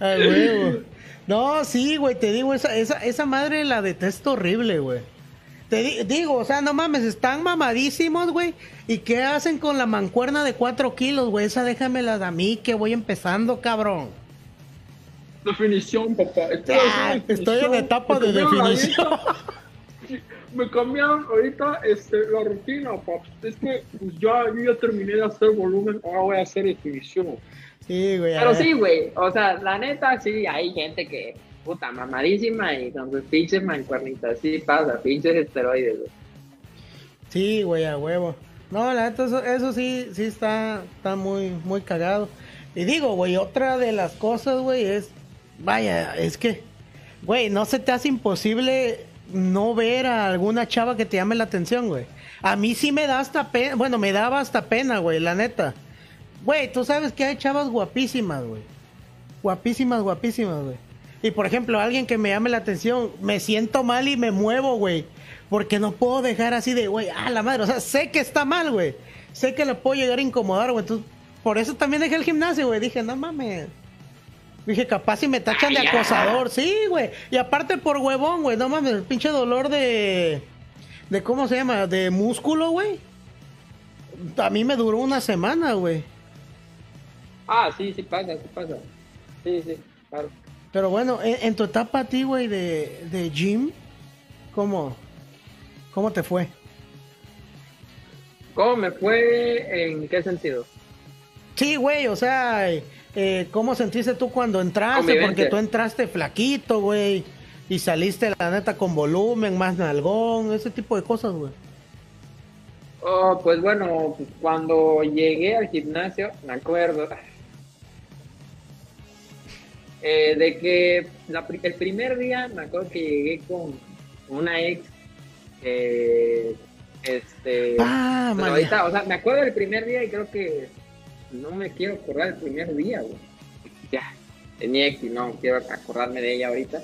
Ay, huevo. No, sí, güey, te digo, esa, esa, esa madre la detesto horrible, güey. Te di- digo, o sea, no mames, están mamadísimos, güey. ¿Y qué hacen con la mancuerna de 4 kilos, güey? Esa déjamela a mí, que voy empezando, cabrón. Definición, papá. Estoy, Ah, estoy en definición. etapa Me de definición. Me cambiaron ahorita este, la rutina, papá. Es que pues, ya, yo ya terminé de hacer volumen, ahora voy a hacer definición. Sí, güey. a Pero sí, güey. O sea, la neta, sí, hay gente que, puta, mamadísima y con sus pinches mancuernitas. Sí pasa, pinches esteroides, güey. Sí, güey, a huevo. No, la neta, eso, eso sí, sí está, está muy, muy cagado. Y digo, güey, otra de las cosas, güey, es, vaya, es que, güey, no se te hace imposible no ver a alguna chava que te llame la atención, güey. A mí sí me da hasta pena, bueno, me daba hasta pena, güey, la neta. Güey, tú sabes que hay chavas guapísimas, güey. Guapísimas, guapísimas, güey. Y por ejemplo, alguien que me llame la atención, me siento mal y me muevo, güey. Porque no puedo dejar así de, güey, ah, la madre. O sea, sé que está mal, güey. Sé que le puedo llegar a incomodar, güey. Entonces, por eso también dejé el gimnasio, güey. Dije, no mames. Dije, capaz si me tachan de ya. acosador. Sí, güey. Y aparte por huevón, güey. No mames, el pinche dolor de. de ¿Cómo se llama? De músculo, güey. A mí me duró una semana, güey. Ah, sí, sí pasa, sí pasa. Sí, sí, claro. Pero bueno, en, en tu etapa a ti, güey, de, de gym, ¿cómo, ¿cómo te fue? ¿Cómo me fue? ¿En qué sentido? Sí, güey, o sea, eh, ¿cómo sentiste tú cuando entraste? Porque tú entraste flaquito, güey, y saliste, la neta, con volumen, más nalgón, ese tipo de cosas, güey. Oh, pues bueno, cuando llegué al gimnasio, me acuerdo eh, de que el primer día me acuerdo que llegué con una ex este ah, ahorita, o sea, me acuerdo del primer día y creo que no me quiero acordar del primer día, güey. Ya, tenía ex y no quiero acordarme de ella ahorita.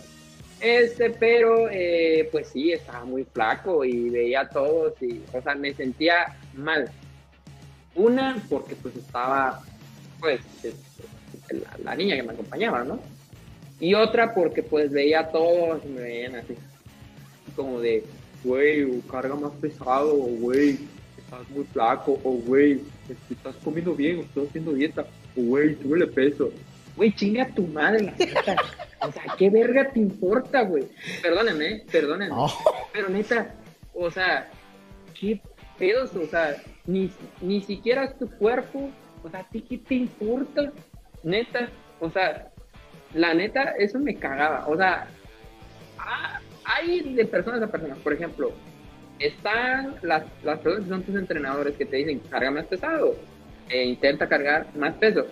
Este, pero eh, pues sí, estaba muy flaco y veía a todos y, o sea, me sentía mal. Una, porque pues estaba, pues, este, la, niña que me acompañaba, ¿no? Y otra, porque pues veía a todos y me veían así, como de, güey, carga más pesado, güey, estás muy flaco, o güey, estás comiendo bien, o estás haciendo dieta, o güey, sube peso. Güey, chinga tu madre la neta. O sea, ¿qué verga te importa, güey? Perdónenme, perdónenme. Pero neta, o sea, ¿qué pedos? O sea, ni, ni siquiera es tu cuerpo. O sea, ¿a ti qué te importa? Neta, o sea, la neta, eso me cagaba. O sea, ah, hay de personas a personas. Por ejemplo, están las, las personas que son tus entrenadores que te dicen, carga más pesado, e intenta cargar más peso.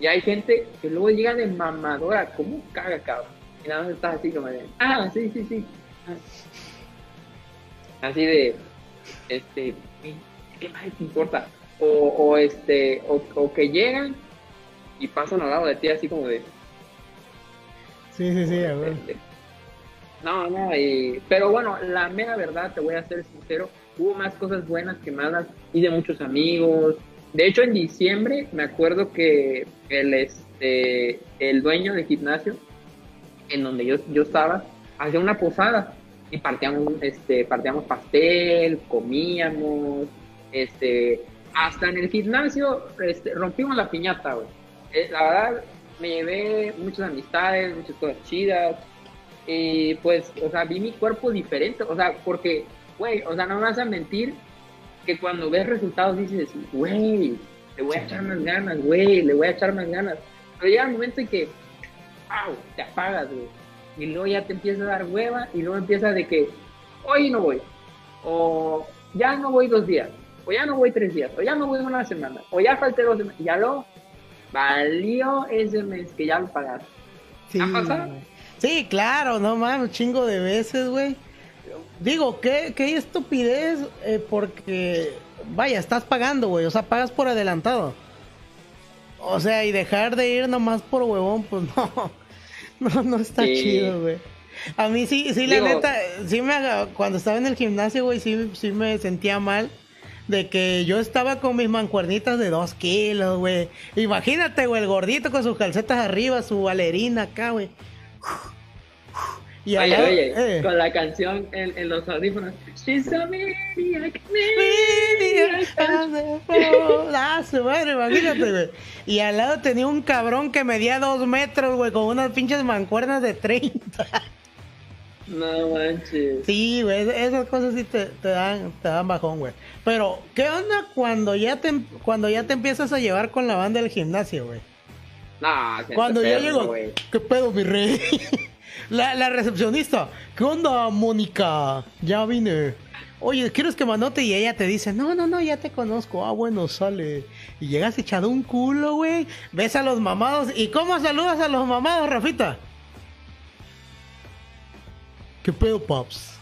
Y hay gente que luego llega de mamadora, ¿cómo caga, cabrón? Y nada más estás así como de, ah, sí, sí, sí. Así de, este, ¿qué más te importa? O este, o, que llegan y pasan al lado de ti así como de... Sí, sí, sí, a ver. No, no, y, pero bueno, la mera verdad, te voy a ser sincero, hubo más cosas buenas que malas, de muchos amigos, de hecho, en diciembre me acuerdo que el, este, el dueño del gimnasio, en donde yo, yo estaba, hacía una posada y partíamos, este, partíamos pastel, comíamos, este, hasta en el gimnasio este, rompimos la piñata, güey. Eh, la verdad, me llevé muchas amistades, muchas cosas chidas. Y pues, o sea, vi mi cuerpo diferente, o sea, porque, güey, o sea, no me vas a mentir, que cuando ves resultados dices, güey, le voy a echar más ganas, güey, le voy a echar más ganas. Pero llega el momento en que, ¡wow! Te apagas, güey. Y luego ya te empieza a dar hueva y luego empieza de que, hoy no voy. O ya no voy dos días. O ya no voy tres días. O ya no voy una semana. O ya falté dos semanas. Ya lo valió ese mes que ya lo pagaste. Sí. ¿Ha pasado? Sí, claro, no mames, chingo de veces, güey. Digo, qué, qué estupidez, eh, porque, vaya, estás pagando, güey, o sea, pagas por adelantado. O sea, y dejar de ir nomás por huevón, pues no, no, no está chido, güey. A mí sí, sí, la neta, sí me, cuando estaba en el gimnasio, güey, sí, sí me sentía mal de que yo estaba con mis mancuernitas de dos kilos, güey. Imagínate, güey, el gordito con sus calcetas arriba, su valerina acá, güey. Y oye, oye, eh. con la canción en, en los audífonos. She's a maniac, Ah, madre, imagínate, güey. Y al lado tenía un cabrón que medía dos metros, güey, con unas pinches mancuernas de 30. No manches. Sí, güey, esas cosas sí te, te, dan, te dan bajón, güey. Pero, ¿qué onda cuando ya te cuando ya te empiezas a llevar con la banda del gimnasio, güey? Nah, cuando ya llego, ¿qué pedo, mi rey? La, la recepcionista, ¿qué onda, Mónica? Ya vine. Oye, ¿quieres que manote? Y ella te dice, no, no, no, ya te conozco. Ah, bueno, sale. Y llegas echado un culo, güey. Ves a los mamados. ¿Y cómo saludas a los mamados, Rafita? ¿Qué pedo, Pops?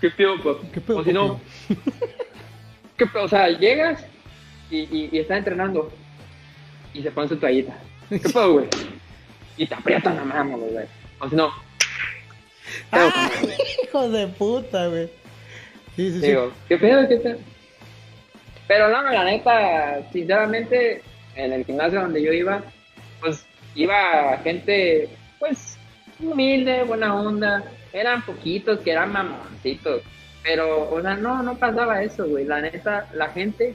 ¿Qué pedo, Pops? ¿Qué pedo, o si no, ¿qué O sea, llegas y, y, estás entrenando y se pone su toallita. ¿Qué pedo, güey? Y te aprietan la mano, güey. O si no, Ah, hijo de puta, güey. Sí, sí, Digo, qué pedo, qué pedo. Pero no, la neta, sinceramente, en el gimnasio donde yo iba, pues iba gente, pues, humilde, buena onda. Eran poquitos que eran mamoncitos. Pero, o sea, no, no pasaba eso, güey. La neta, la gente,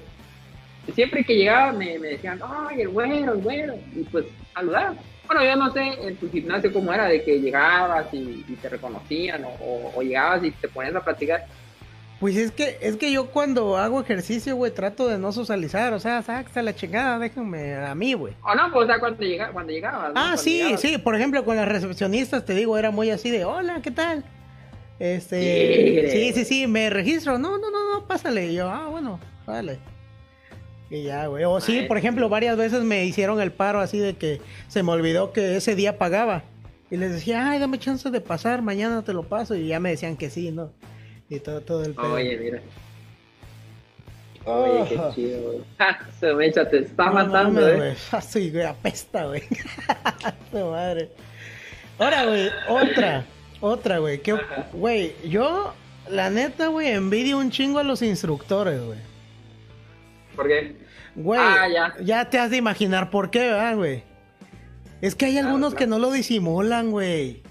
siempre que llegaba me, me decían, ay, el güero, el güero. Y pues, saludaba bueno, yo no sé en tu gimnasio cómo era, de que llegabas y, te reconocían o, llegabas y te ponías a platicar. Pues es que, es que yo cuando hago ejercicio, güey, trato de no socializar, o sea, sácate la chingada, déjame a mí, güey. O no, pues o sea, cuando, llega, cuando llegabas. ¿no? Ah, Cuando sí, llegabas. sí, por ejemplo, con las recepcionistas, te digo, era muy así de, hola, ¿qué tal? Este, sí, sí, sí, me registro, no, no, no, no, pásale, y yo, ah, bueno, vale. Y ya, güey, o sí, por ejemplo, varias veces me hicieron el paro así de que se me olvidó que ese día pagaba. Y les decía, ay, dame chance de pasar, mañana te lo paso, y ya me decían que sí, ¿no? Y todo, todo el pedo. Oye, mira. Oye, qué Ah. chido, güey. Ja, Se mecha, te está No matando, eh. güey. Ah, Sí, güey, apesta, güey. Su madre. Ahora, güey, otra. Otra, güey. ¿Qué- Ajá. Güey, yo, la neta, güey, envidio un chingo a los instructores, güey. ¿Por qué? Güey, Ah, ya. ya te has de imaginar por qué, ¿verdad, güey? Es que hay algunos que no lo disimulan, güey.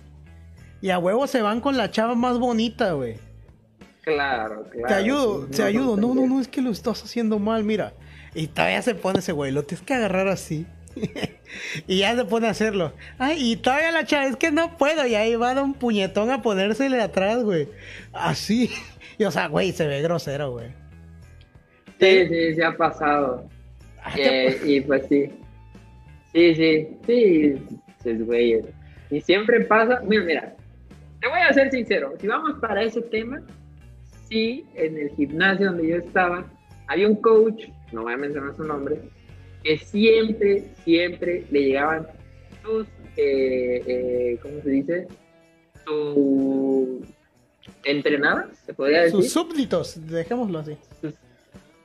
Y a huevo se van con la chava más bonita, güey. Claro, claro. Te ayudo, sí, te ayudo. No, no, no, es que lo estás haciendo mal, mira. Y todavía se pone ese güey, lo tienes que agarrar así. y ya se pone a hacerlo. Ay, y todavía la chava, es que no puedo. Y ahí va a dar un puñetón a ponérsele atrás, güey. Así. Y o sea, güey, se ve grosero, güey. Sí, sí, sí ha pasado. Ah, te- Eh, y pues sí. Sí, sí, sí. Sí, güey. Y siempre pasa. Mira, mira. Te voy a ser sincero. Si vamos para ese tema, sí, en el gimnasio donde yo estaba, había un coach, no voy a mencionar su nombre, que siempre, siempre le llegaban sus, eh, eh, ¿cómo se dice? Sus entrenadas, se podría decir Sus súbditos, dejémoslo así.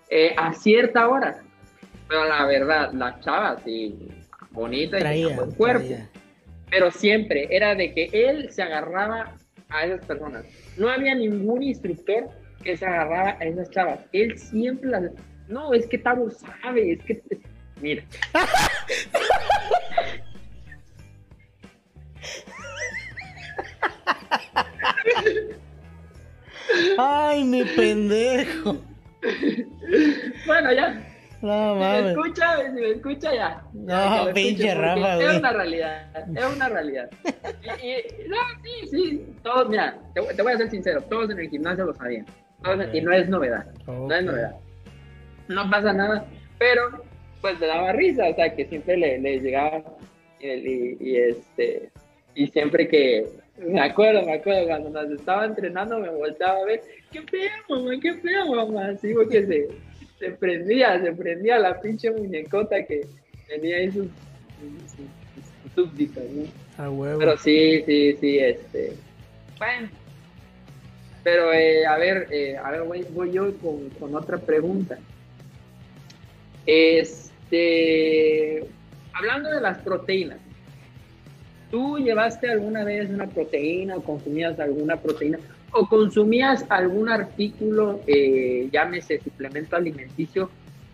eh, a cierta hora. Pero la verdad, la chava sí, bonita y Traía. buen cuerpo. traía. Pero siempre era de que él se agarraba a esas personas. No había ningún instructor que se agarraba a esas chavas. Él siempre las... No, es que Tavo sabe, es que... Mira. Ay, mi pendejo. Bueno, ya. No Si me mames. escucha, si me escucha ya. No, Ya, pinche Rafa. Es una realidad, es una realidad. Y, y- no, sí, sí, todos, mira, te, te voy a ser sincero, todos en el gimnasio lo sabían. Todos- Ok. Y no es novedad, no es novedad. No pasa nada, pero pues le daba risa, o sea, que siempre le, le llegaba y, y- y, este, y siempre que, me acuerdo, me acuerdo, cuando nos estaba entrenando me volteaba a ver, qué feo, mamá, qué feo, mamá, así porque se, se prendía, se prendía la pinche muñecota que tenía ahí sus, sus, sus súbditos, ¿no? A huevo. Pero sí, sí, sí, este. Bueno. Pero, eh, a ver, eh, a ver, voy, voy yo con, con otra pregunta. Este. Hablando de las proteínas. ¿Tú llevaste alguna vez una proteína o consumías alguna proteína? ¿O consumías algún artículo, eh, llámese suplemento alimenticio,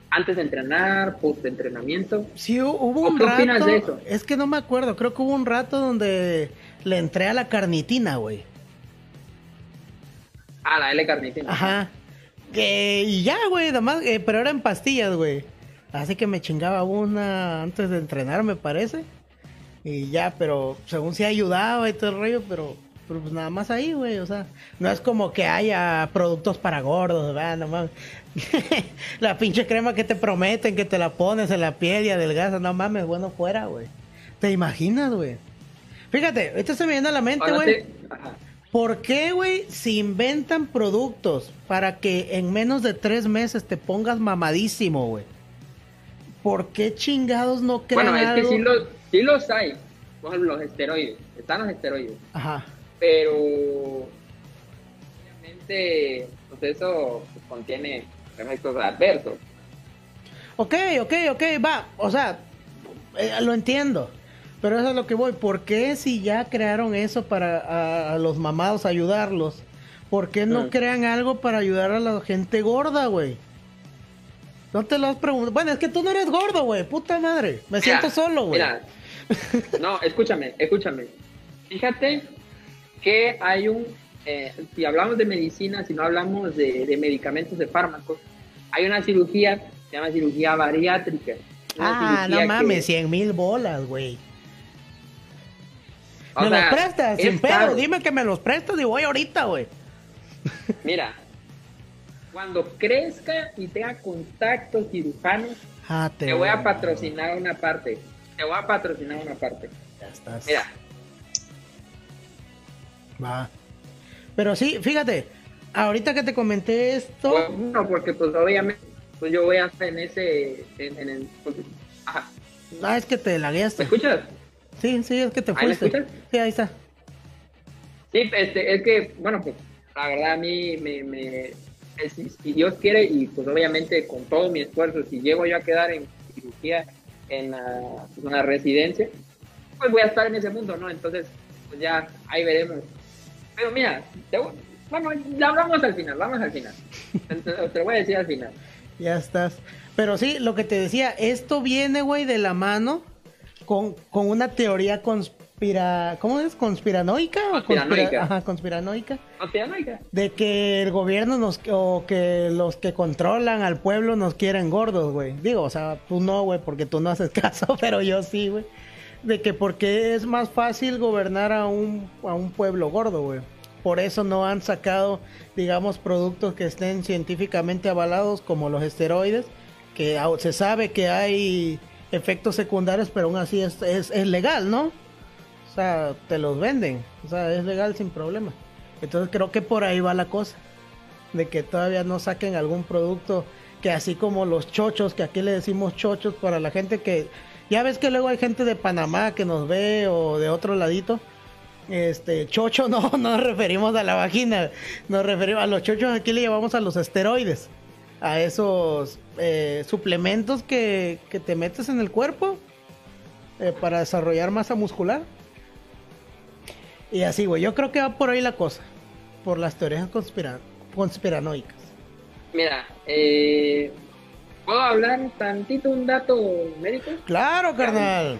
antes de entrenar, post entrenamiento? Sí, hu- hubo ¿O un qué opinas rato. de eso? Es que no me acuerdo. Creo que hubo un rato donde le entré a la carnitina, güey. Ah, la L carnitina. Ajá. Que- y ya, güey, nada más, eh, pero era en pastillas, güey. Así que me chingaba una antes de entrenar, me parece. Y ya, pero según si ayudaba y todo el rollo, pero, pero pues nada más ahí, güey. O sea, no es como que haya productos para gordos, ¿verdad? No mames. la pinche crema que te prometen que te la pones en la piel y adelgazas, no mames, bueno, fuera, güey. ¿Te imaginas, güey? Fíjate, esto se me viene a la mente, güey. ¿Por qué, güey, si inventan productos para que en menos de tres meses te pongas mamadísimo, güey? ¿Por qué chingados no crean Bueno, es que sí los, sí los hay. Por ejemplo, los esteroides. Están los esteroides. Ajá. Pero obviamente pues eso pues, contiene efectos adversos. Ok, ok, ok, va. O sea, eh, lo entiendo. Pero eso es lo que voy. ¿Por qué si ya crearon eso para a, a los mamados ayudarlos? ¿Por qué no Mm. crean algo para ayudar a la gente gorda, güey? No te lo has preguntado. Bueno, es que tú no eres gordo, güey. Puta madre. Me siento solo, güey. Mira, no, escúchame, escúchame. Fíjate que hay un, eh, si hablamos de medicina, si no hablamos de, de medicamentos, de fármacos, hay una cirugía, se llama cirugía bariátrica. Ah, cirugía no que- mames, 100 mil bolas, güey. ¿Me sea, los prestas? es Sin pedo, dime que me los prestas y voy ahorita, güey. Mira, cuando crezca y tenga contactos cirujanos, Ah, te voy a patrocinar una parte. Te voy a patrocinar una parte. Ya estás. Mira, Va. Pero sí, fíjate, ahorita que te comenté esto, bueno, porque pues obviamente pues yo voy a estar en ese, en, en el, pues, ajá. ah, es que te ¿Me lagueaste. escuchas? Sí, sí, es que te ¿Ahí me fuiste. escuchas? Sí, ahí está. Sí, este, es que, bueno, pues la verdad a mí me, me es- si, si Dios quiere y pues obviamente con todo mi esfuerzo, si llego yo a quedar en cirugía en la, pues, en la residencia, pues voy a estar en ese mundo, ¿no? Entonces, pues ya ahí veremos. Pero mira, te voy- bueno, hablamos al final, vamos al final. Te, te- te lo voy a decir al final. Ya estás. Pero sí, lo que te decía, esto viene, güey, de la mano con, con una teoría conspira... ¿Cómo es? ¿Conspiranoica? conspira- Conspiranoica. Ajá, conspiranoica. Hija. De que el gobierno nos... o que los que controlan al pueblo nos quieren gordos, güey. Digo, o sea, tú no, güey, porque tú no haces caso, pero yo sí, güey. De que porque es más fácil gobernar a un, a un pueblo gordo, güey. Por eso no han sacado, digamos, productos que estén científicamente avalados como los esteroides, que se sabe que hay efectos secundarios, pero aún así es, es, es legal, ¿no? O sea, te los venden. O sea, es legal sin problema. Entonces creo que por ahí va la cosa. De que todavía no saquen algún producto que así como los chochos, que aquí le decimos chochos para la gente que... Ya ves que luego hay gente de Panamá que nos ve o de otro ladito. Este, chocho no, no nos referimos a la vagina. Nos referimos a los chochos, aquí le llamamos a los esteroides. A esos eh, suplementos que, que te metes en el cuerpo eh, para desarrollar masa muscular. Y así, güey. Yo creo que va por ahí la cosa. Por las teorías conspira- conspiranoicas. Mira, eh, ¿puedo hablar tantito un dato médico? Claro, carnal.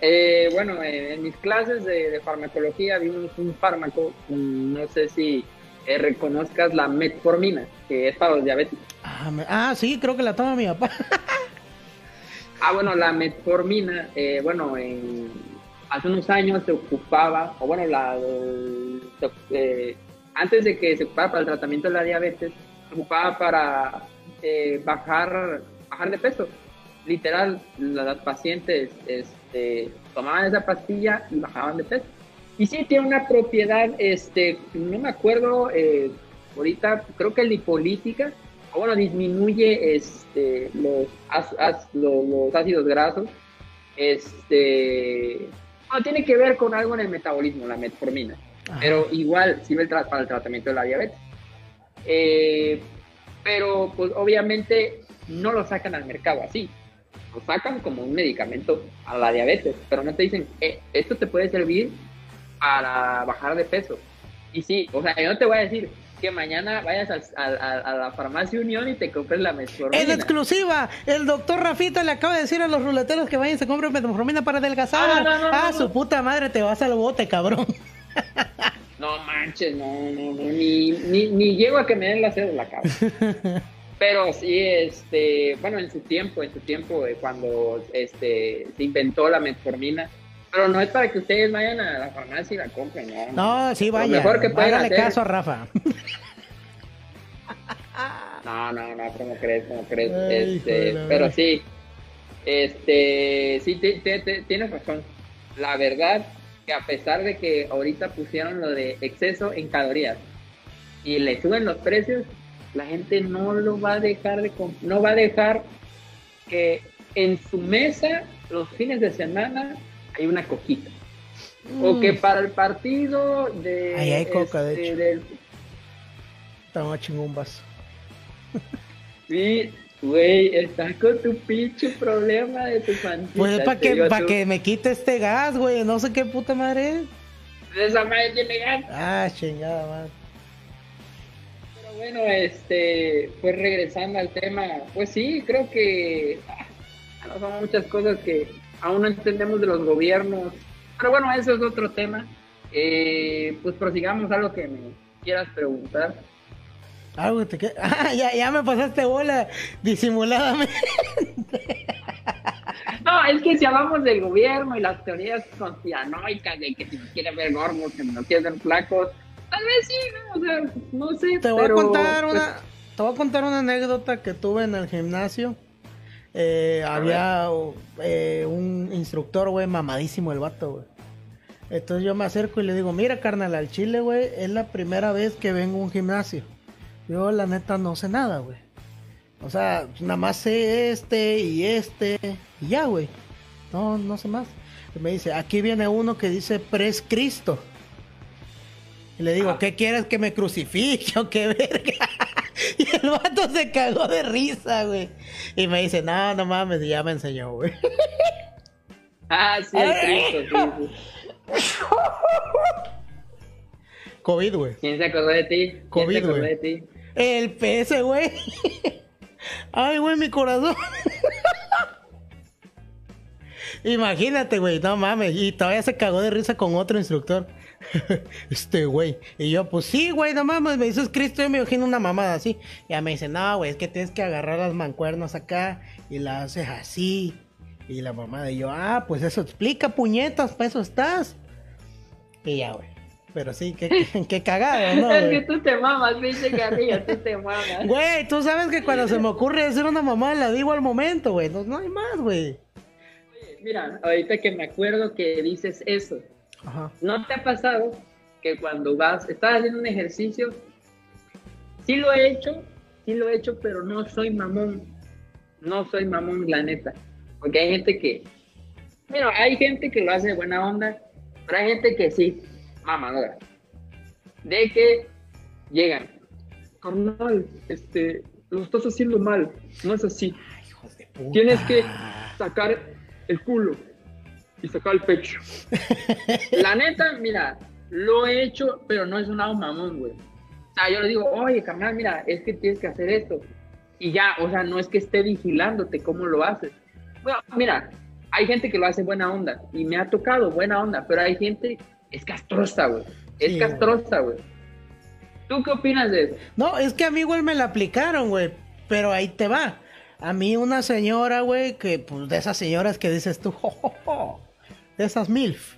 Eh, bueno, eh, en mis clases de, de farmacología vimos un fármaco, mm, no sé si eh, reconozcas la metformina, que es para los diabéticos. Ah, me- ah, sí, creo que la toma mi papá. Ah, bueno, la metformina, eh, bueno, en- hace unos años se ocupaba, o bueno, la, eh, antes de que se ocupara para el tratamiento de la diabetes, se ocupaba para eh, bajar, bajar de peso. Literal, la- las pacientes este, tomaban esa pastilla y bajaban de peso. Y sí tiene una propiedad, este, no me acuerdo, eh, ahorita creo que lipolítica, o bueno, disminuye este, los, az- az- lo- los ácidos grasos. Este, tiene que ver con algo en el metabolismo, la metformina, Ajá. pero igual sirve para el tratamiento de la diabetes. Eh, pero pues obviamente no lo sacan al mercado así, lo sacan como un medicamento a la diabetes, pero no te dicen, "Eh, esto te puede servir para bajar de peso. Y sí, o sea, yo no te voy a decir que mañana vayas al- a, la farmacia Unión y te compres la metformina. En exclusiva, el doctor Rafita le acaba de decir a los ruleteros que vayan y se compren metformina para adelgazar. Ah, no, no, ah, su puta madre, te vas al bote, cabrón. No manches, no, no, no, ni, ni, ni llego a que me den la cédula, cabrón. Pero sí, este, bueno, en su tiempo, en su tiempo, eh, cuando este, se inventó la metformina, pero no es para que ustedes vayan a la farmacia y la compren, ¿no? No, sí, Lo vaya. mejor que pueden hacer- caso a Rafa. No, no, no, ¿cómo crees? ¿Cómo crees? Ay, Este, pero sí, este, sí, te- te- te- tienes razón. La verdad que a pesar de que ahorita pusieron lo de exceso en calorías y le suben los precios, la gente no lo va a dejar de no va a dejar que en su mesa los fines de semana hay una coquita. O que para el partido de Ahí hay coca, de este, hecho. del- chingón vaso. Sí, güey, estás con tu pinche problema de tu pancita. Pues es para que, pa' que me quite este gas, güey. No sé qué puta madre es. Esa madre tiene gas. Ah, chingada madre. Pero bueno, este, pues regresando al tema, pues sí, creo que ah, no son muchas cosas que aún no entendemos de los gobiernos. Pero bueno, eso es otro tema. Eh, pues prosigamos a lo que me quieras preguntar. Te queda. Ah, ya, ya me pasaste bola disimuladamente. No, es que si hablamos del gobierno y las teorías conspiranoicas de que si nos quieren ver gordos, que nos quieren ver flacos, tal vez sí, ¿no? O sea, no sé. Te voy pero, a contar pues, una, te voy a contar una anécdota que tuve en el gimnasio. Eh, había eh, un instructor, güey, mamadísimo el vato, güey. Entonces yo me acerco y le digo, mira, carnal, al chile, güey, es la primera vez que vengo a un gimnasio. Yo, la neta, no sé nada, güey. O sea, nada más sé este y este y ya, güey. No, no sé más. Y me dice, aquí viene uno que dice Pres Cristo. Y le digo, Ah. ¿qué quieres que me crucifique o qué verga? y el vato se cagó de risa, güey. Y me dice, no, no mames, y ya me enseñó, güey. Ah, sí, el Cristo, sí, sí. COVID, güey. ¿Quién se acordó de ti? ¿Quién COVID, güey. El PS, güey. Ay, güey, mi corazón. Imagínate, güey, no mames. Y todavía se cagó de risa con otro instructor. este, güey. Y yo, pues sí, güey, no mames. Me dices Cristo, yo me imagino una mamada así. Y ya me dice, no, güey, es que tienes que agarrar las mancuernas acá y las haces así. Y la mamada, y yo, ah, pues eso explica, puñetas, para eso estás. Y ya, güey. Pero sí, qué, qué cagado, ¿no? es que tú te mamas, pinche carrilla, tú te mamas. Güey, tú sabes que cuando se me ocurre decir una mamá la digo al momento, güey. No, no hay más, güey. Mira, ahorita que me acuerdo que dices eso, Ajá. ¿no te ha pasado que cuando vas, estás haciendo un ejercicio, sí lo he hecho, sí lo he hecho, pero no soy mamón, no soy mamón, la neta, porque hay gente que, bueno, hay gente que lo hace de buena onda, pero hay gente que sí, mamadora, de que llegan, carnal, este, lo estás haciendo mal, no es así, Hijos de puta. Tienes que sacar el culo y sacar el pecho. La neta, mira, lo he hecho, pero no es un lado mamón, güey. O sea, yo le digo, oye, carnal, mira, es que tienes que hacer esto. Y ya, o sea, no es que esté vigilándote cómo lo haces. Bueno, mira, hay gente que lo hace buena onda y me ha tocado buena onda, pero hay gente, es castrosa, güey. Es Sí, castrosa, güey. ¿Tú qué opinas de eso? No, es que a mí, igual me la aplicaron, güey. Pero ahí te va. A mí una señora, güey, que pues de esas señoras que dices tú, "Jo, jo, jo", de esas MILF.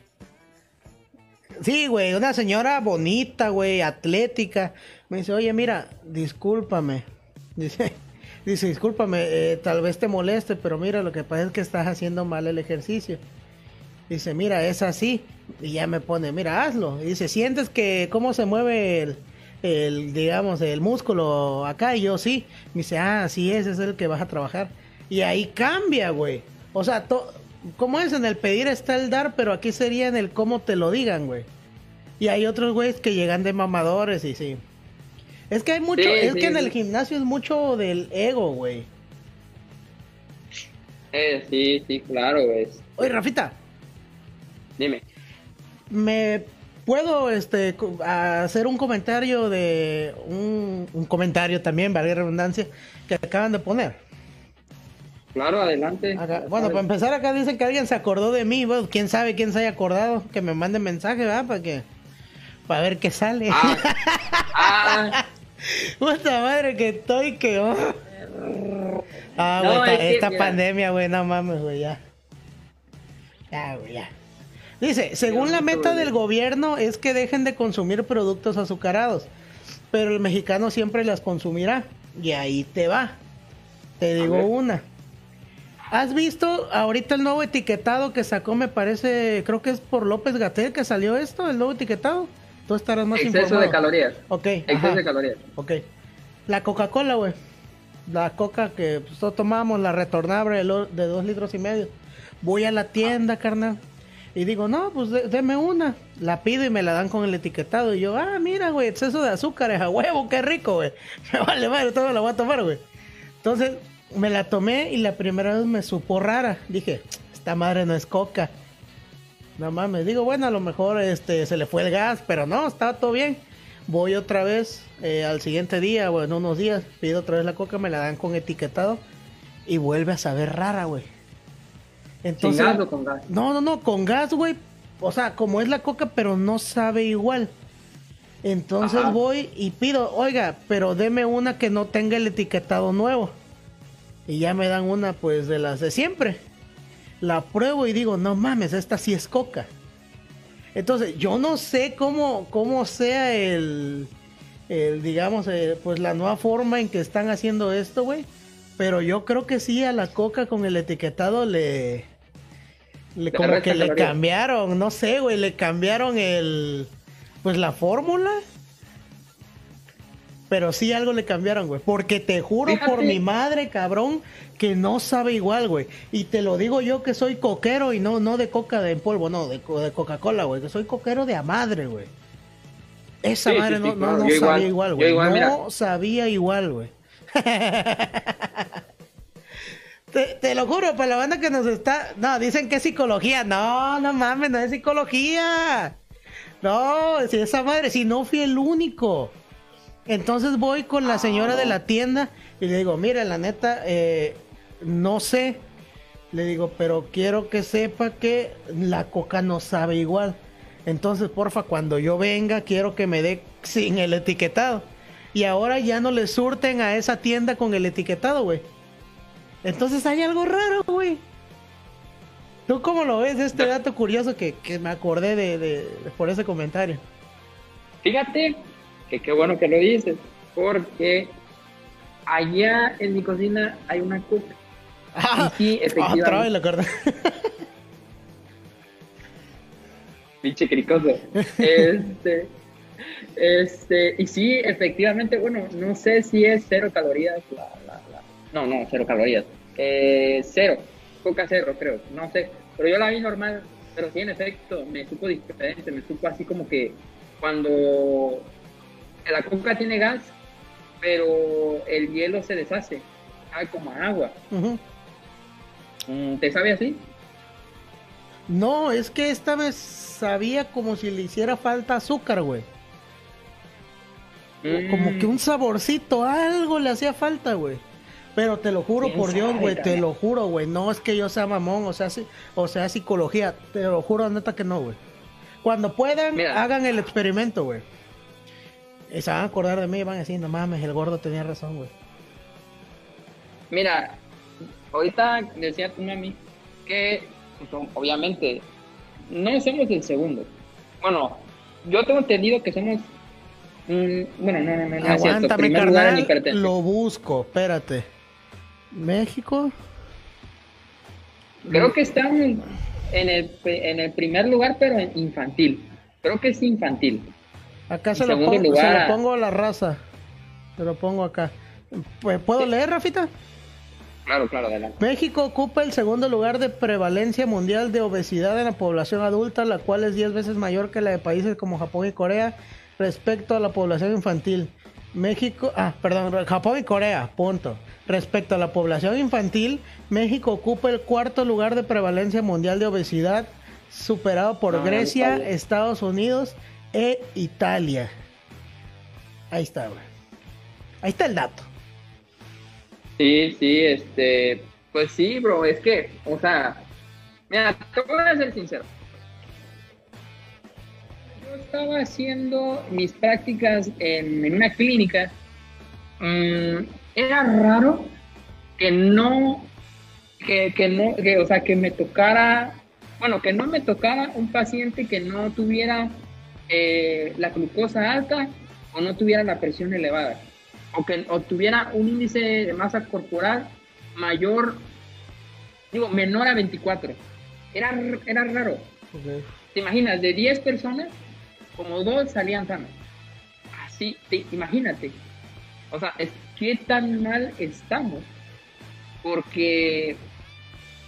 Sí, güey, una señora bonita, güey, atlética. Me dice, oye, mira, discúlpame. Dice, dice, discúlpame, eh, tal vez te moleste, pero mira, lo que pasa es que estás haciendo mal el ejercicio. Dice, mira, es así. Y ya me pone, mira, hazlo. Y dice, ¿sientes que cómo se mueve el, el, digamos, el músculo acá? Y yo sí. Me dice, ah, así es, es el que vas a trabajar. Y ahí cambia, güey. O sea, ¿cómo es? En el pedir está el dar, pero aquí sería en el cómo te lo digan, güey. Y hay otros güeyes que llegan de mamadores y sí. Es que hay mucho, Sí, es sí, que en el sí. gimnasio es mucho del ego, güey. Eh, sí, sí, claro, es. Oye, Rafita, Dime. ¿Me puedo este hacer un comentario de un, un comentario también, valga la redundancia, que acaban de poner? Claro, adelante. Acá- bueno, para empezar acá dicen que alguien se acordó de mí, bueno, quién sabe quién se haya acordado, que me mande mensaje, ¿verdad? Para que para ver qué sale. Ah, ah, Puta madre que estoy que oh. Ah, No, güey, esta, es que, esta pandemia, güey, no mames, güey, ya. Ya, güey, ya. Dice, según la meta del gobierno es que dejen de consumir productos azucarados, pero el mexicano siempre las consumirá. Y ahí te va. Te digo una. ¿Has visto ahorita el nuevo etiquetado que sacó, me parece, creo que es por López Gatel que salió esto, el nuevo etiquetado? Tú estarás más exceso informado. de calorías. Ok. Exceso ajá. de calorías. Ok. La Coca-Cola, güey. La coca que pues, todos tomamos, la retornable de dos litros y medio. Voy a la tienda, carnal. Y digo, no, pues de- deme una. La pido y me la dan con el etiquetado. Y yo, ah, mira, güey, exceso de azúcares a huevo, qué rico, güey. Me vale madre, todo la voy a tomar, güey. Entonces, me la tomé y la primera vez me supo rara. Dije, esta madre no es coca. No mames, digo, bueno, a lo mejor este se le fue el gas, pero no, estaba todo bien. Voy otra vez eh, al siguiente día o en unos días, pido otra vez la coca, me la dan con etiquetado y vuelve a saber rara, güey. ¿Sin Entonces, gas o con gas? no, no, no, con gas, güey. O sea, como es la coca, pero no sabe igual. Entonces Ajá. voy y pido, oiga, pero deme una que no tenga el etiquetado nuevo. Y ya me dan una, pues, de las de siempre. La pruebo y digo, no mames, esta sí es coca. Entonces, yo no sé cómo, cómo sea el, el digamos, eh, pues la nueva forma en que están haciendo esto, güey. Pero yo creo que sí a la coca con el etiquetado le... le como que le cambiaron, no sé, güey, le cambiaron el... Pues la fórmula. Pero sí algo le cambiaron, güey. Porque te juro por mi madre, cabrón, que no sabe igual, güey. Y te lo digo yo que soy coquero y no, no de coca de en polvo, no, de, de Coca-Cola, güey. Que soy coquero de a madre, güey. Esa Sí, madre sí, no, sí, no, claro. no Yo igual, sabía igual, güey. No mira. sabía igual, güey. Te, lo juro, para la banda que nos está. No, dicen que es psicología. No, no mames, no es psicología. No, si esa madre, si no fui el único. Entonces voy con la señora de la tienda y le digo, mire, la neta, eh, no sé. Le digo, pero quiero que sepa que la coca no sabe igual. Entonces, porfa, cuando yo venga, quiero que me dé sin el etiquetado. Y ahora ya no le surten a esa tienda con el etiquetado, güey. Entonces hay algo raro, güey. ¿Tú cómo lo ves este dato curioso que, que me acordé de, de- de- por ese comentario? Fíjate que qué bueno que lo dices, porque allá en mi cocina hay una coca. Ah, sí, efectivamente. otra vez la acordé. Pinche cricoso. Este, este, y sí, efectivamente, bueno, no sé si es cero calorías. La- no, no, cero calorías. Eh, cero, coca cero, creo, no sé. Pero yo la vi normal, pero sí, en efecto, me supo diferente, me supo así como que cuando la coca tiene gas, pero el hielo se deshace, sabe como agua. Mm, ¿Te sabe así? No, es que esta vez sabía como si le hiciera falta azúcar, güey. Como Mm. que un saborcito, algo le hacía falta, güey. Pero te lo juro ¿Quién por Dios, güey, te lo juro, güey. No es que yo sea mamón, o sea, sí- o sea, psicología. Te lo juro, neta que no, güey. Cuando puedan, Mira. hagan el experimento, güey. Se van a acordar de mí y van a decir, no mames, el gordo tenía razón, güey. Mira, ahorita decía tu mami que, pues, obviamente, no somos el segundo. Bueno, yo tengo entendido que somos. mm, bueno, no, no, no. Aguántame, carnal. Lo busco, espérate. México. Creo que estamos en el, en el primer lugar, pero en infantil. Creo que es infantil. Acá En se lo, pongo, se lugar. lo pongo a la raza. Se lo pongo acá. Pues, ¿Puedo leer, Rafita? Claro, claro, adelante. México ocupa el segundo lugar de prevalencia mundial de obesidad en la población adulta, la cual es 10 veces mayor que la de países como Japón y Corea respecto a la población infantil. México, ah, perdón, Japón y Corea, punto. Respecto a la población infantil, México ocupa el cuarto lugar de prevalencia mundial de obesidad, superado por No, no Grecia. Estados Unidos e Italia. Ahí está, güey. Ahí está el dato. Sí, sí, este. Pues sí, bro, es que, o sea, mira, te voy a ser sincero. Yo estaba haciendo mis prácticas en, en una clínica. mm, era raro que no, que, que no, que, o sea, que me tocara, bueno, que no me tocara un paciente que no tuviera eh, la glucosa alta o no tuviera la presión elevada o que o tuviera un índice de masa corporal mayor, digo, menor a 24. Era, era raro. ¿Te imaginas? De 10 personas, como dos salían sanos. Así, te- imagínate. O sea, es, ¿qué tan mal estamos? Porque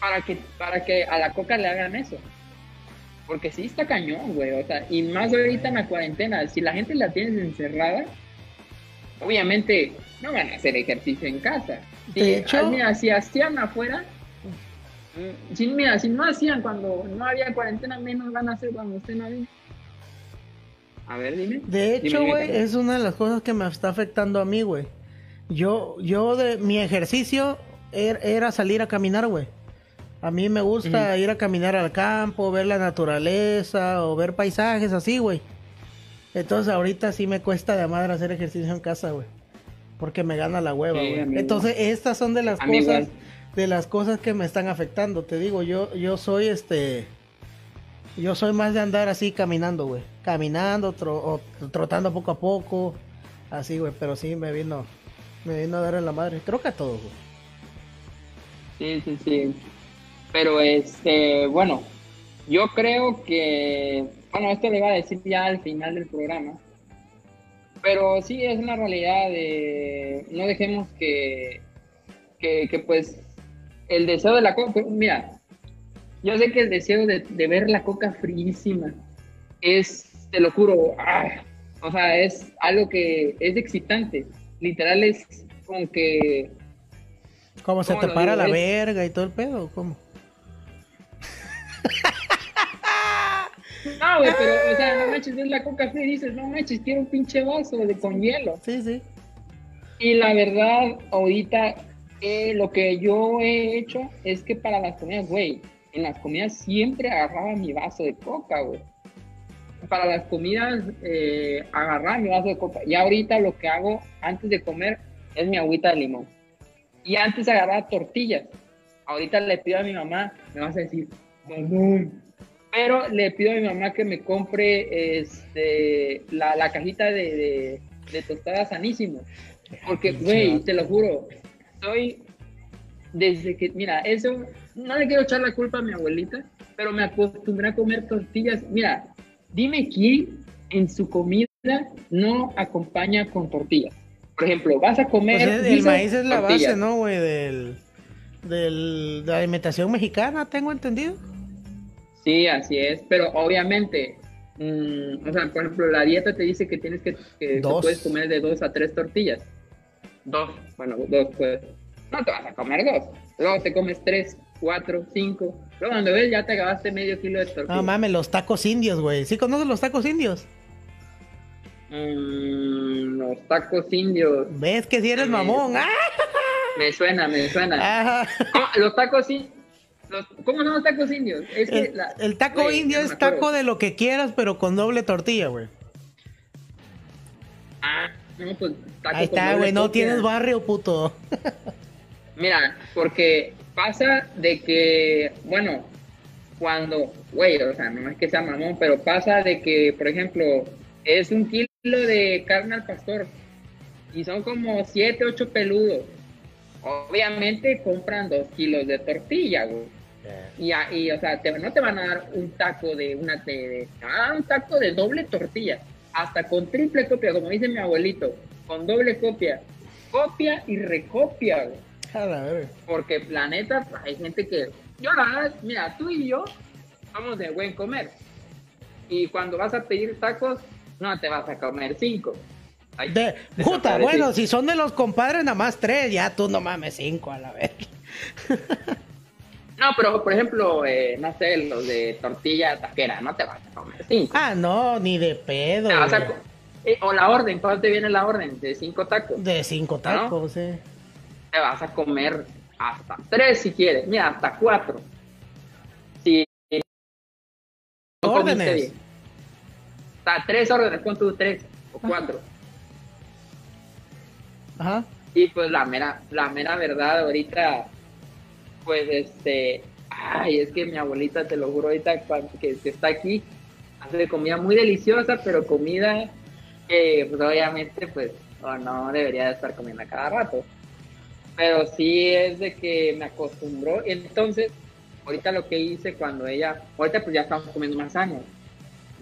para que, para que a la coca le hagan eso. Porque sí está cañón, güey. O sea, y más ahorita en la cuarentena. Si la gente la tienes encerrada, obviamente no van a hacer ejercicio en casa. Si, De hecho- ah, mira, si hacían afuera, mm, si, mira, si no hacían cuando no había cuarentena, menos van a hacer cuando estén ahí. A ver, dime. De hecho, güey, es una de las cosas que me está afectando a mí, güey. Yo, yo de mi ejercicio er- era, salir a caminar, güey. A mí me gusta ir a caminar al campo, ver la naturaleza o ver paisajes así, güey. Entonces ahorita sí me cuesta de madre hacer ejercicio en casa, güey. Porque me gana la hueva, güey. Entonces estas son de las A cosas, de las cosas que me están afectando. Te digo, yo, yo soy este, Yo soy más de andar así caminando, güey. Caminando, o trotando poco a poco. Así, güey. Pero sí me vino, me vino a dar en la madre. Creo que a todos, güey. Sí, sí, sí. Pero este, bueno, yo creo que, bueno, esto le iba a decir ya al final del programa. Pero sí es una realidad de, no dejemos que, que, que pues el deseo de la mira, yo sé que el deseo de, ver la coca fríísima es, te lo juro, ah, o sea, es algo que es excitante. Literal es como que... ¿Cómo se te para la verga y todo el pedo? ¿Cómo? No, güey, pero, o sea, no manches, ves la coca fría y dices, no manches, quiero un pinche vaso de con hielo. Sí, sí. Y la verdad, ahorita, eh, lo que yo he hecho es que para las comidas, güey, en las comidas siempre agarraba mi vaso de coca, güey. Para las comidas eh, agarraba mi vaso de coca. Y ahorita lo que hago antes de comer es mi agüita de limón. Y antes agarraba tortillas. Ahorita le pido a mi mamá, me vas a decir, mamón. Pero le pido a mi mamá que me compre este, la, la cajita de, de, tostadas sanísimo. Porque, güey, te lo juro, soy desde que, mira, eso no le quiero echar la culpa a mi abuelita, pero me acostumbré a comer tortillas. Mira, dime quién en su comida no acompaña con tortillas. Por ejemplo, vas a comer. Pues el maíz es la base, ¿no, güey? Del, del, de la alimentación mexicana, tengo entendido. Sí, así es, pero obviamente, mm, o sea, por ejemplo, la dieta te dice que tienes que, que puedes comer de dos a tres tortillas. Dos, bueno, dos pues. No te vas a comer dos, luego te comes tres. 4, 5. Luego cuando ves ya te acabaste medio kilo de tortillas. No mames, los tacos indios, güey. ¿Sí conoces los tacos indios? Mm, los tacos indios. ¿Ves que si eres mamón? ¡Ah! Me suena, me suena. Los tacos indios. ¿Cómo son los tacos indios? Es el, que el taco indio es taco de lo que quieras, pero con doble tortilla, güey. Ah, no, pues taco Ahí está, güey, no tienes barrio, puto. Mira, porque pasa de que, bueno, cuando, güey, o sea, no es que sea mamón, pero pasa de que, por ejemplo, es un kilo de carne al pastor y son como 7, 8 peludos. Obviamente compran 2 kilos de tortilla, güey. Y, y, o sea, no te van a dar un taco de una, de, ah, un taco de doble tortilla, hasta con triple copia, como dice mi abuelito, con doble copia, copia y recopia, güey. Porque planeta, hay gente que. Yo la verdad, mira, tú y yo somos de buen comer. Y cuando vas a pedir tacos, no te vas a comer cinco. de, puta, bueno, si son de los compadres, nada más tres, ya tú no mames cinco a la vez. No, pero por ejemplo, eh, no sé, los de tortilla taquera, no te vas a comer cinco. Ah, no, ni de pedo. Eh, o la orden, ¿cuándo te viene la orden? De cinco tacos. De cinco tacos, vas a comer hasta tres si quieres, mira, hasta cuatro. Si órdenes. Hasta tres órdenes, con tus tres o cuatro. Ajá. Y pues la mera, la mera verdad ahorita, pues este, ay, es que mi abuelita, te lo juro ahorita que, que está aquí, hace comida muy deliciosa, pero comida que pues obviamente pues no debería de estar comiendo a cada rato pero sí es de que me acostumbró. Entonces, ahorita lo que hice cuando ella, ahorita pues ya estamos comiendo más sano.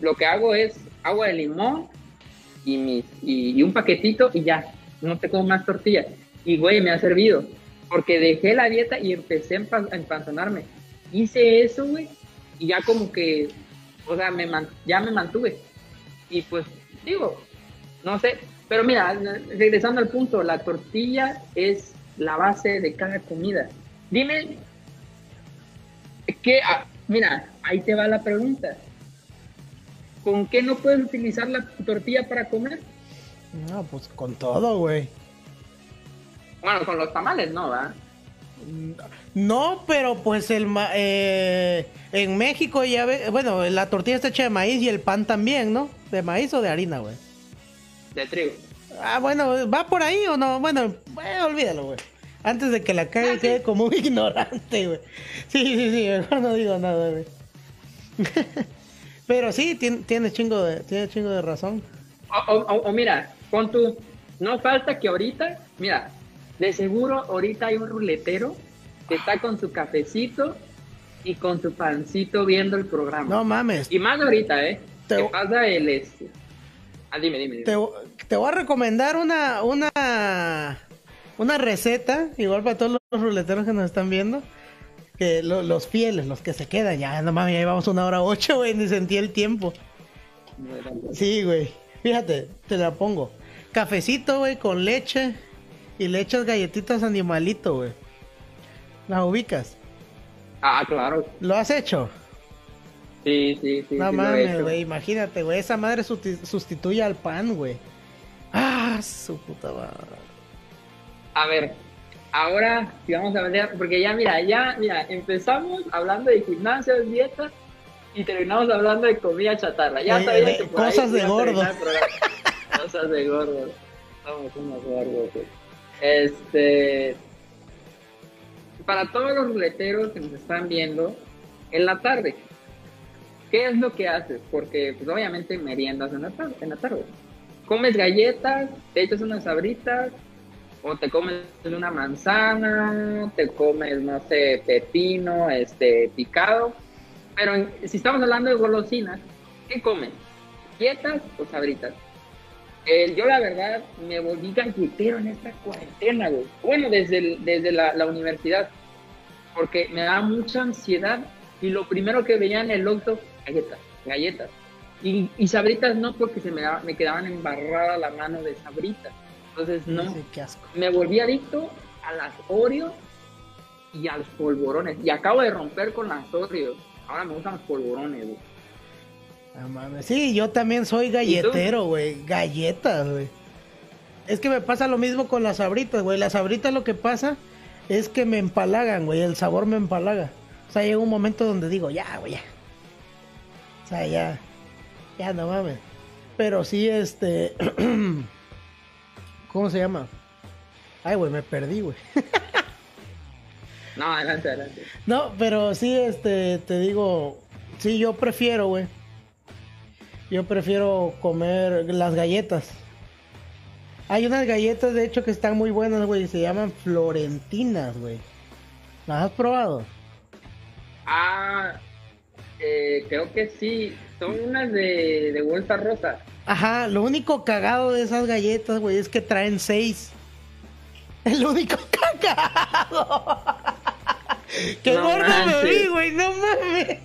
Lo que hago es agua de limón y, mis, y, un paquetito y ya, no te como más tortillas. Y güey, me ha servido, porque dejé la dieta y empecé a empanzonarme. Hice eso, güey, y ya como que, o sea, me ya me mantuve. Y pues, digo, no sé, pero mira, regresando al punto, la tortilla es la base de cada comida. Dime, que, ah, mira, ahí te va la pregunta. ¿Con qué no puedes utilizar la tortilla para comer? No, pues con todo, güey. Bueno, con los tamales no, ¿verdad? No, pero pues el eh, en México ya ve, bueno, la tortilla está hecha de maíz y el pan también, ¿no? ¿De maíz o de harina, güey? De trigo. Ah, bueno, ¿va por ahí o no? Bueno, olvídalo, güey. Antes de que la calle quede como un ignorante, güey. Sí, sí, sí, mejor no digo nada, güey. Pero sí, tiene, tiene, chingo, de, tiene chingo de razón. O, o, o mira, con tu... No falta que ahorita, mira, de seguro ahorita hay un ruletero que está con su cafecito y con su pancito viendo el programa. No mames. Y más ahorita, ¿eh? Te- ¿Qué pasa el este? Ah, dime, dime, dime. Te, te voy a recomendar una, una, una receta, igual para todos los ruleteros que nos están viendo. Que lo- los fieles, los que se quedan, ya no mames, ya llevamos una hora ocho, güey, ni sentí el tiempo. Sí, güey. Fíjate, te la pongo. Cafecito, güey, con leche. Y le echas galletitas animalito, güey. ¿Las ubicas? Ah, claro. ¿Lo has hecho? Sí, sí, sí. no sí mames, güey. Imagínate, güey. Esa madre susti- sustituye al pan, güey. Ah, su puta madre. A ver, ahora si vamos a ver, porque ya mira, ya, mira, empezamos hablando de gimnasio, dieta y terminamos hablando de comida chatarra. Ya De- sabía de que por ahí cosas de iba a gordo. cosas de gordo. Somos unos gordos. Este, para todos los ruleteros que nos están viendo, en la tarde, ¿qué es lo que haces? Porque, pues, obviamente, meriendas en la tarde. En la tarde. Comes galletas, te echas unas sabritas, o te comes una manzana, te comes, no sé, pepino, este, picado. Pero si estamos hablando de golosinas, ¿qué comes? ¿Galletas o sabritas? Eh, yo la verdad me volví galletero en esta cuarentena, güey. Bueno, desde, desde la, universidad, porque me daba mucha ansiedad y lo primero que veía en el octo, galletas, galletas. Y, y sabritas no, porque se me, me quedaban embarrada la mano de sabritas. Entonces no, Sí, qué asco. me volví adicto a las Oreos y a los polvorones. Y acabo de romper con las Oreos. Ahora me gustan los polvorones, güey. Mames. Sí, yo también soy galletero, güey. Galletas, güey. Es que me pasa lo mismo con las sabritas, güey. Las sabritas lo que pasa es que me empalagan, güey. El sabor me empalaga. O sea, llega un momento donde digo, ya, güey, ya. O sea, ya. Ya, no mames. Pero sí, este. ¿Cómo se llama? Ay, güey, me perdí, güey. No, adelante, adelante. No, pero sí, este, te digo, sí, yo prefiero, güey. Yo prefiero comer las galletas. Hay unas galletas, de hecho, que están muy buenas, güey, se llaman florentinas, güey. ¿Las has probado? Ah, eh, creo que sí. Son unas de, de rosa. Ajá, lo único cagado de esas galletas, güey, es que traen seis. El único cagado. Qué No gordo me vi, güey, no mames.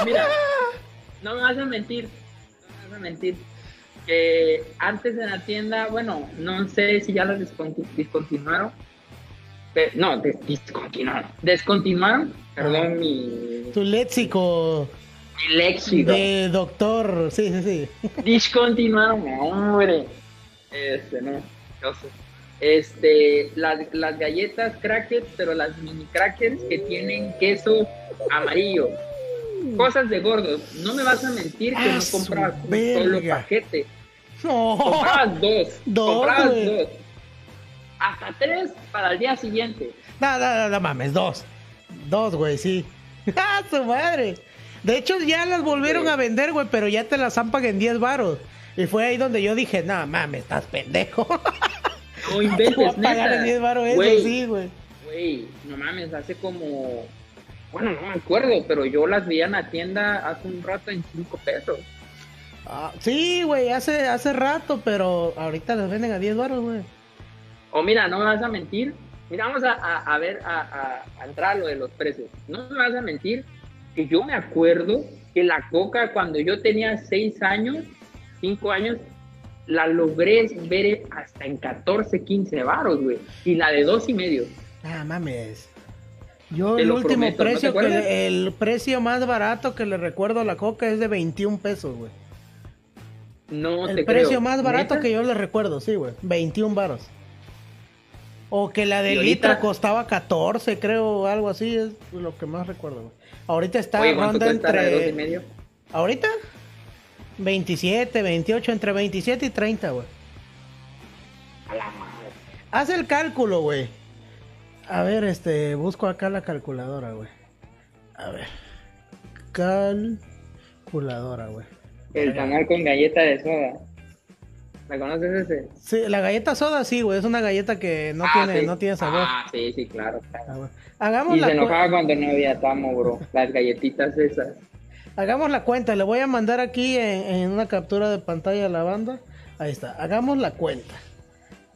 O mira, no me vas a mentir. No me vas a mentir. Que antes en la tienda, bueno, no sé si ya las discontinuaron. Pe- no, des-. Descontinuaron, perdón, mi, Tu léxico mi léxico. de doctor, sí, sí, sí. Discontinuaron, hombre. Este, no. sé. Este, las, las galletas crackers, pero las mini crackers que tienen queso amarillo. Cosas de gordos. No me vas a mentir que Ah, no comprabas un solo paquete. No. Comprabas dos. Dos, comprabas dos. Hasta tres para el día siguiente. No, no, no, no mames, dos. Dos, güey, sí. ¡Ah, su madre! De hecho, ya las volvieron Sí. a vender, güey, pero ya te las han pagado en 10 varos. Y fue ahí donde yo dije, no mames, estás pendejo. No inventes, pagar en 10 neta. varos eso, Güey, sí, güey. Güey, no mames, hace como. Bueno, no me acuerdo, pero yo las vi en la tienda hace un rato en cinco pesos. Ah, sí, güey, hace, hace rato, pero ahorita las venden a 10 varos, güey. O mira, no me vas a mentir. Mira, vamos a, a- a ver, a, a- entrar a lo de los precios. No me vas a mentir que yo me acuerdo que la coca cuando yo tenía 6 años, 5 años, la logré ver hasta en 14, 15 varos, güey. Y la de dos y medio. Ah, mames. Yo el último prometo, ¿no te precio, que el precio más barato que le recuerdo a la coca es de 21 pesos, güey. No El te precio creo. más barato ¿Neta? que yo le recuerdo, sí, güey. 21 varos. O que la de ahorita- litro costaba 14, creo, algo así, es lo que más recuerdo, güey. Ahorita está Oye, ¿cuánto ronda dos y entre... medio? ¿Ahorita? 27, 28, entre 27 y 30, güey. A la madre. Haz el cálculo, güey. A ver, este, busco acá la calculadora, güey. A ver. calculadora, güey. El tamal con galleta de soda. ¿La conoces ese? Sí, la galleta soda sí, güey. Es una galleta que no, Ah, tiene, sí. no tiene sabor. Ah, sí, sí, claro. claro. Ah. Hagamos, Y la se enojaba cuando no había tamo, bro. Las galletitas esas. hagamos la cuenta. Le voy a mandar aquí en, en una captura de pantalla a la banda. Ahí está. Hagamos la cuenta.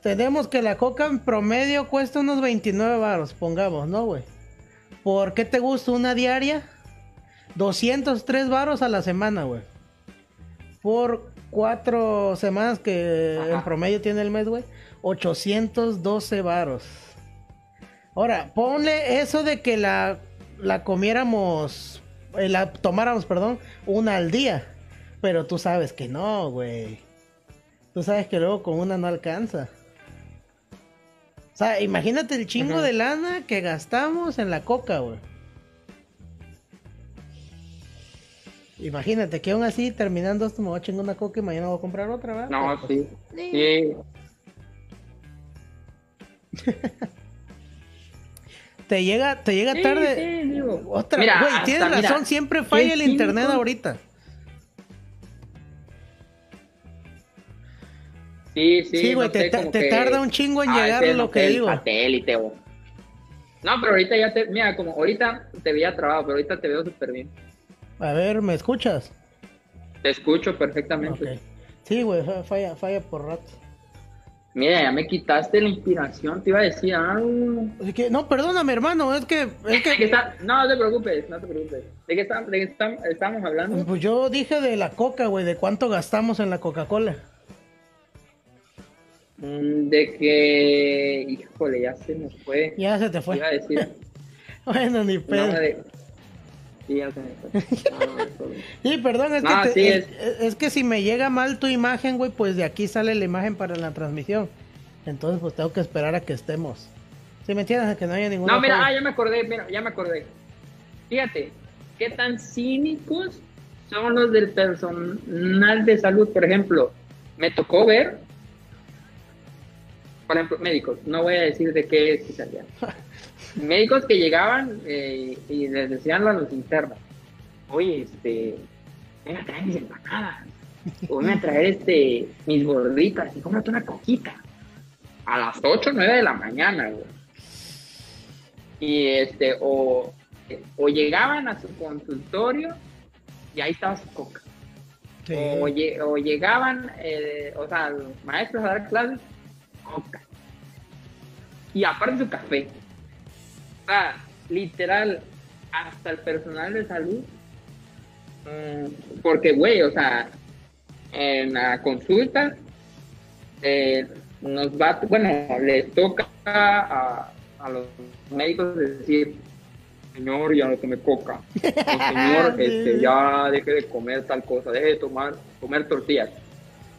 Tenemos que la coca en promedio cuesta unos 29 baros, pongamos, ¿no, güey? ¿Por qué te gusta una diaria? 203 baros a la semana, güey. Por cuatro semanas que Ajá. en promedio tiene el mes, güey. 812 varos. Ahora, ponle eso de que la, la comiéramos, eh, la tomáramos, perdón, una al día. Pero tú sabes que no, güey. Tú sabes que luego con una no alcanza. O sea, imagínate el chingo Ajá. de lana que gastamos en la coca, güey. Imagínate que aún así, terminando esto, me voy a chingar una coca y mañana voy a comprar otra, ¿verdad? No, Pero, sí. Sí. Te llega, te llega Sí, tarde. sí, digo. Otra, Mira, güey, hasta, tienes mira, razón, siempre falla el internet ahorita. Sí, sí. Sí, güey, no te, sé, ta- como te que- tarda un chingo en Ah, llegar lo no que digo. satélite, No, pero ahorita ya te. Mira, como ahorita te veía trabado, pero ahorita te veo súper bien. A ver, ¿me escuchas? Te escucho perfectamente. Sí, güey, fa- falla, falla por rato. Mira, ya me quitaste la inspiración. Te iba a decir algo. Así que, no, perdóname, hermano, es que, es ¿De qué que, está- No, no te preocupes, no te preocupes. ¿De qué, está- de qué está- estamos hablando? pues yo dije de la coca, güey, de cuánto gastamos en la Coca-Cola. Mm, De que. Híjole, ya se nos fue. Ya se te Te iba a fue. decir. bueno, ni No, pedo. de... Sí. Sí, perdón, es, No, que te- sí, es, es que si me llega mal tu imagen, güey, pues de aquí sale la imagen para la transmisión. Entonces, pues tengo que esperar a que estemos. Si me entiendes, a que no haya ninguna. No, mira, ah, ya me acordé, mira, ya me acordé. Fíjate, qué tan cínicos son los del personal de salud. Por ejemplo, me tocó ver, por ejemplo, médicos, no voy a decir de qué especialidad. médicos que llegaban eh, y les decían a los internos, oye, este, ven a traer mis empanadas, o ven a traer este, mis gorditas y cómprate una coquita. A las 8 o 9 de la mañana, güey y este o, o llegaban a su consultorio y ahí estaba su coca Sí. o, lle- o llegaban eh, o sea los maestros a dar clases coca y aparte su café literal hasta el personal de salud mm, porque güey o sea en la consulta eh, nos va bueno les toca a, a los médicos decir señor ya no tome coca. O señor este, ya deje de comer tal cosa deje de tomar comer tortillas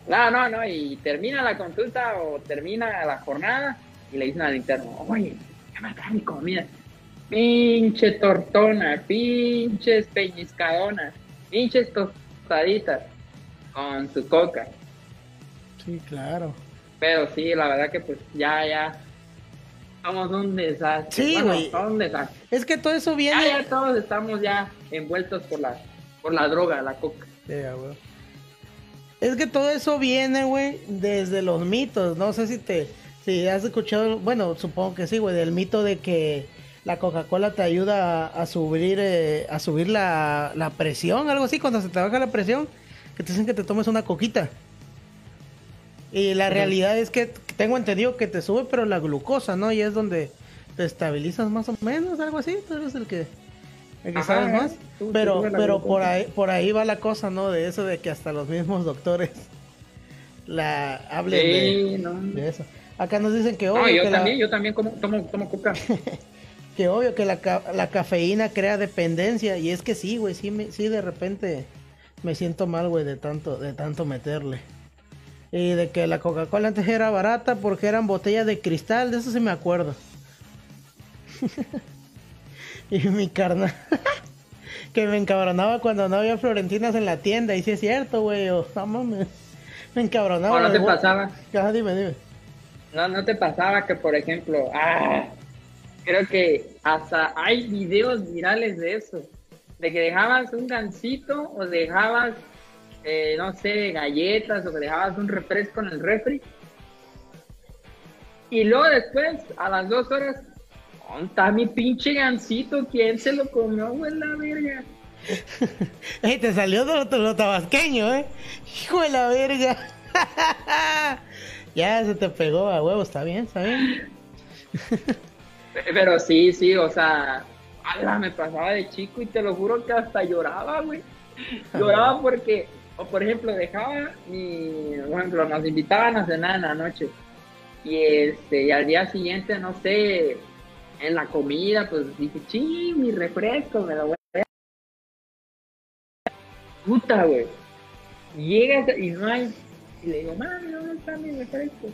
no no no y termina la consulta o termina la jornada y le dicen al interno oye me trae mi comida pinche tortona pinches peñiscadonas pinches tostaditas con su coca Sí, claro. pero sí, la verdad que pues ya, ya somos un desastre. Sí, Bueno, güey. somos un desastre. Es que todo eso viene. ya todos estamos ya envueltos por la, por la droga, la coca. A. Es que todo eso viene, güey, desde los mitos. No sé si te, si has escuchado, bueno, supongo que sí, güey, del mito de que la Coca-Cola te ayuda a, subir, eh, a subir la, la presión, algo así, cuando se te baja la presión, que te dicen que te tomes una coquita. Y la realidad es que tengo entendido que te sube, pero la glucosa, ¿no? Y es donde te estabilizas más o menos, algo así. Tú eres el que, el que Ajá, sabes más. Tú- Pero, pero glucosa. por ahí, por ahí va la cosa, ¿no? De eso de que hasta los mismos doctores la hablen Sí, de, no. de eso. Acá nos dicen que No, obvio, yo que, también, la, yo también como, tomo, tomo coca. que obvio que la, ca- la cafeína crea dependencia. Y es que sí, güey, sí, me- sí de repente me siento mal, güey, de tanto, de tanto meterle. Y de que la Coca-Cola antes era barata porque eran botellas de cristal, de eso sí me acuerdo. y mi carnal, que me encabronaba cuando no había florentinas en la tienda. Y sí es cierto, güey, o no mames. Me encabronaba. ¿O no de te pasaba? Ajá, dime, dime. No, no te pasaba que, por ejemplo, ah, creo que hasta hay videos virales de eso. de que dejabas un gansito o dejabas, eh, no sé, galletas o que dejabas un refresco en el refri. Y luego después, a las dos horas, ¿dónde está mi pinche gansito? ¿Quién se lo comió, güey, la verga? Te salió de lo tabasqueño, ¿eh? Hijo de la verga. ya se te pegó a huevo, está bien, está bien. Pero sí, sí, o sea, ala, me pasaba de chico y te lo juro que hasta lloraba, güey. Lloraba porque, o por ejemplo, dejaba mi, por ejemplo, nos invitaban a cenar en la noche. Y este, y al día siguiente, no sé, en la comida, pues dije, ching, mi refresco, me lo voy a puta, güey. Llegas y no hay. Y le digo, mami, ¿dónde está mi refresco?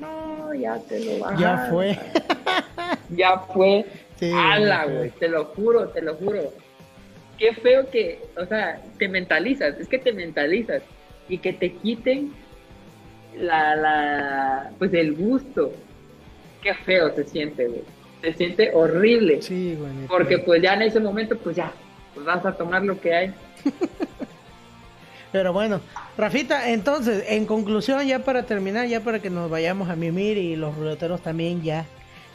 No, ya te lo bajaron. Ya fue. ya fue. Sí, Ala, güey, te lo juro, te lo juro. Qué feo que, o sea, te mentalizas, es que te mentalizas y que te quiten la, la, pues el gusto. Qué feo se siente, güey. Se siente horrible. Sí, güey. Porque pues ya en ese momento, pues ya, pues vas a tomar lo que hay. Pero bueno, Rafita, entonces, en conclusión, ya para terminar, ya para que nos vayamos a mimir y los ruleteros también ya,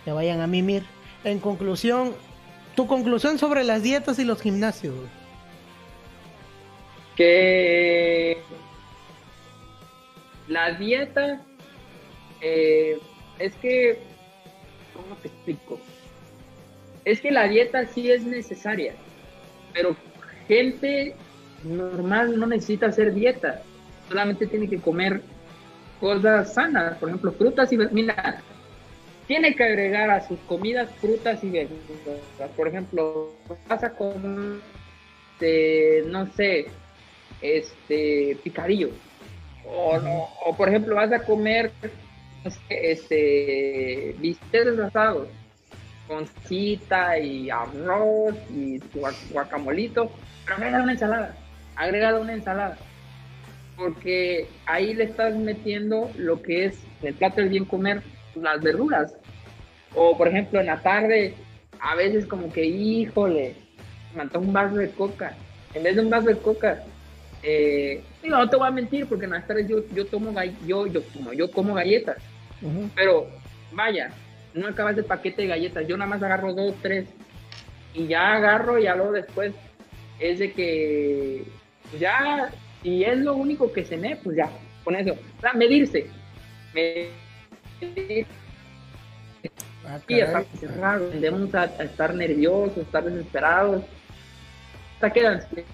ya vayan a mimir. En conclusión, tu conclusión sobre las dietas y los gimnasios. que la dieta eh, es que cómo te explico es que la dieta sí es necesaria pero gente normal no necesita hacer dieta. Solamente tiene que comer cosas sanas por ejemplo frutas y ver- mira tiene que agregar a sus comidas frutas y verduras. Por ejemplo vas a comer este, no sé este picadillo. O, no- o por ejemplo vas a comer sé, este bisteces asados con cita y arroz y gua- guacamolito pero agrega una ensalada agrega una ensalada porque ahí le estás metiendo lo que es el plato del bien comer las verduras. O por ejemplo en la tarde a veces como que híjole me antoja un vaso de coca. En vez de un vaso de coca eh, digo, no te voy a mentir porque en las tardes yo, yo tomo yo, yo, como yo como galletas. Pero vaya no acabas el paquete de galletas yo nada más agarro dos tres. Y ya agarro y ya luego después es de que ya y es lo único que cené pues ya con eso o sea, medirse medir Ah, y estar encerrados, tendemos a, a estar nerviosos, estar desesperados. Hasta que la ansiedad,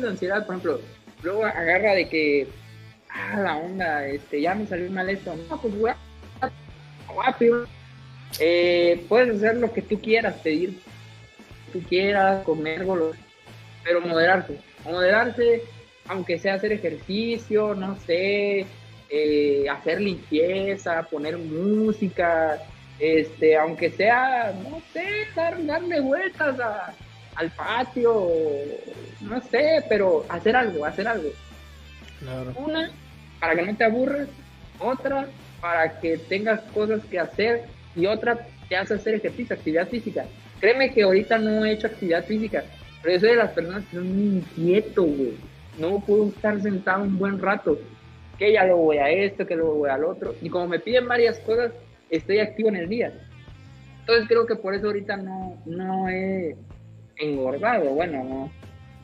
la ansiedad, por ejemplo, luego agarra de que, ah, la onda, este, ya me salió mal esto. No, pues voy a, voy a pedir. Eh, puedes hacer lo que tú quieras, pedir lo que tú quieras, comer, pero moderarse. Moderarse, aunque sea hacer ejercicio, no sé, eh, hacer limpieza, poner música, este, aunque sea, no sé, dar, darle vueltas a- al patio, no sé, pero hacer algo, hacer algo. Claro. Una, para que no te aburras, otra, para que tengas cosas que hacer y otra, te hace hacer ejercicio, actividad física. Créeme que ahorita no he hecho actividad física, pero yo soy de las personas que son muy inquieto, güey. No puedo estar sentado un buen rato. Que ya lo voy a esto, que lo voy al otro. Y como me piden varias cosas, estoy activo en el día. Entonces creo que por eso ahorita no, no he engordado. Bueno, no.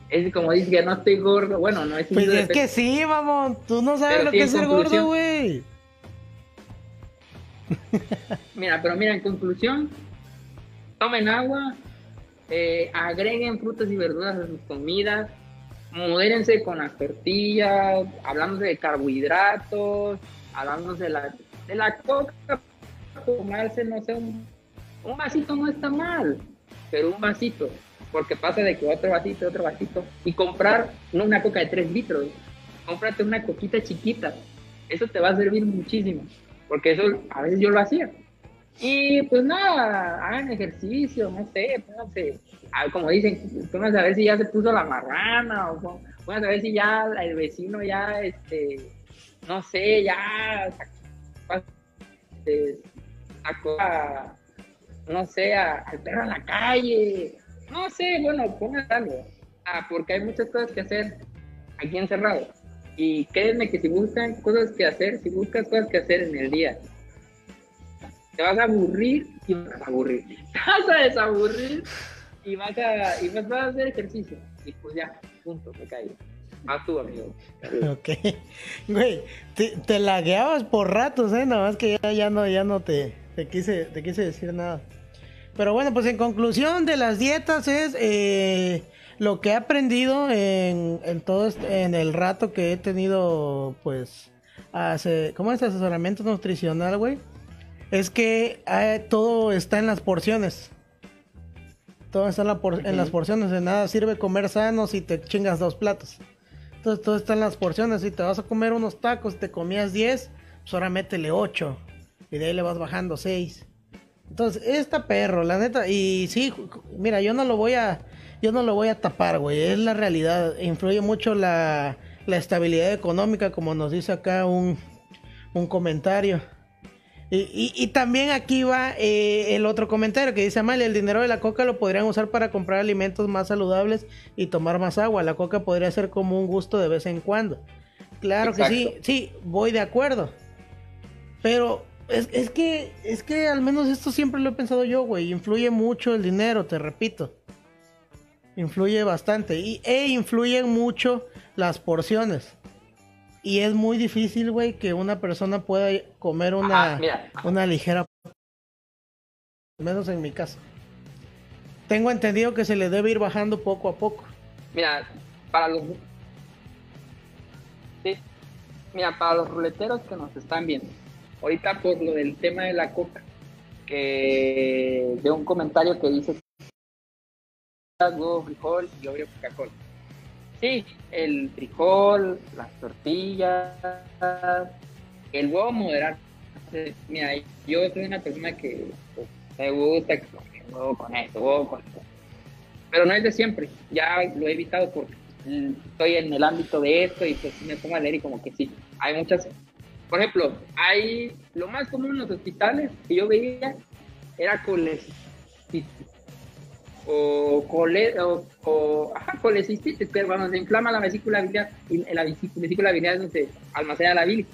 Es como dice que no estoy gordo. Bueno, no es Pues es que sí, vamos. Tú no sabes Pero lo sí, que es ser gordo, güey. Mira, pero mira, en conclusión, tomen agua, eh, agreguen frutas y verduras a sus comidas, modérense con las tortillas, hablándose de carbohidratos, hablándose de la, de la coca, tomarse, no sé, un, un vasito no está mal, pero un vasito, porque pasa de que otro vasito, otro vasito, y comprar no una coca de 3 litros, cómprate una coquita chiquita, eso te va a servir muchísimo, porque eso a veces yo lo hacía. Y pues nada, hagan ejercicio, no sé, pónganse, como dicen, pónganse a ver si ya se puso la marrana, o pónganse a ver si ya el vecino ya, este, no sé, ya sacó, a, no sé, a- al perro a la calle, No sé, bueno, pongan algo. Ah, porque hay muchas cosas que hacer aquí encerrado. Y créeme que si buscan cosas que hacer, si buscas cosas que hacer en el día, te vas a aburrir y vas a aburrir. Te vas a desaburrir y vas a, y vas a hacer ejercicio. Y pues ya, punto, me caigo. Más tú, amigo. Ok. Güey, te, te lagueabas por ratos, ¿eh? Nada más que ya, ya no, ya no te, te, quise, te quise decir nada. Pero bueno, pues en conclusión de las dietas es eh, lo que he aprendido en, en todo este, en el rato que he tenido, pues, hace, ¿cómo es asesoramiento nutricional, güey? Es que eh, todo está en las porciones. Todo está en, la por- en las porciones. De nada sirve comer sano si te chingas dos platos. Entonces todo está en las porciones. Si te vas a comer unos tacos, te comías 10, pues ahora métele 8. Y de ahí le vas bajando 6. Entonces, esta perro, la neta, y sí, mira, yo no lo voy a, yo no lo voy a tapar, güey, es la realidad, influye mucho la, la estabilidad económica, como nos dice acá un, un comentario. Y, y- y también aquí va eh, el otro comentario que dice Amalia, el dinero de la coca lo podrían usar para comprar alimentos más saludables y tomar más agua. La coca podría ser como un gusto de vez en cuando. Claro que sí, sí, voy de acuerdo. Pero es, es que es que al menos esto siempre lo he pensado yo, güey. Influye mucho el dinero, te repito. Influye bastante. Y, e influyen mucho las porciones. Y es muy difícil, güey, que una persona pueda comer una, Ajá, una ligera... Al menos en mi caso. Tengo entendido que se le debe ir bajando poco a poco. Mira, para los. Sí. Mira, para los ruleteros que nos están viendo, ahorita por lo del tema de la coca, que de un comentario que dice huevo, frijol y obvio Coca-Cola. Sí, el frijol, las tortillas, el huevo moderado. Mira, yo soy una persona que pues, me gusta que come huevo con esto, huevo con esto pero no es de siempre. Ya lo he evitado porque estoy en el ámbito de esto y pues me pongo a leer y como que sí. Hay muchas, por ejemplo, hay lo más común en los hospitales que yo veía era colecistitis o, cole, o, ajá, colecistitis, que cuando se inflama la vesícula biliar y la vesícula, biliar es donde se almacena la bilis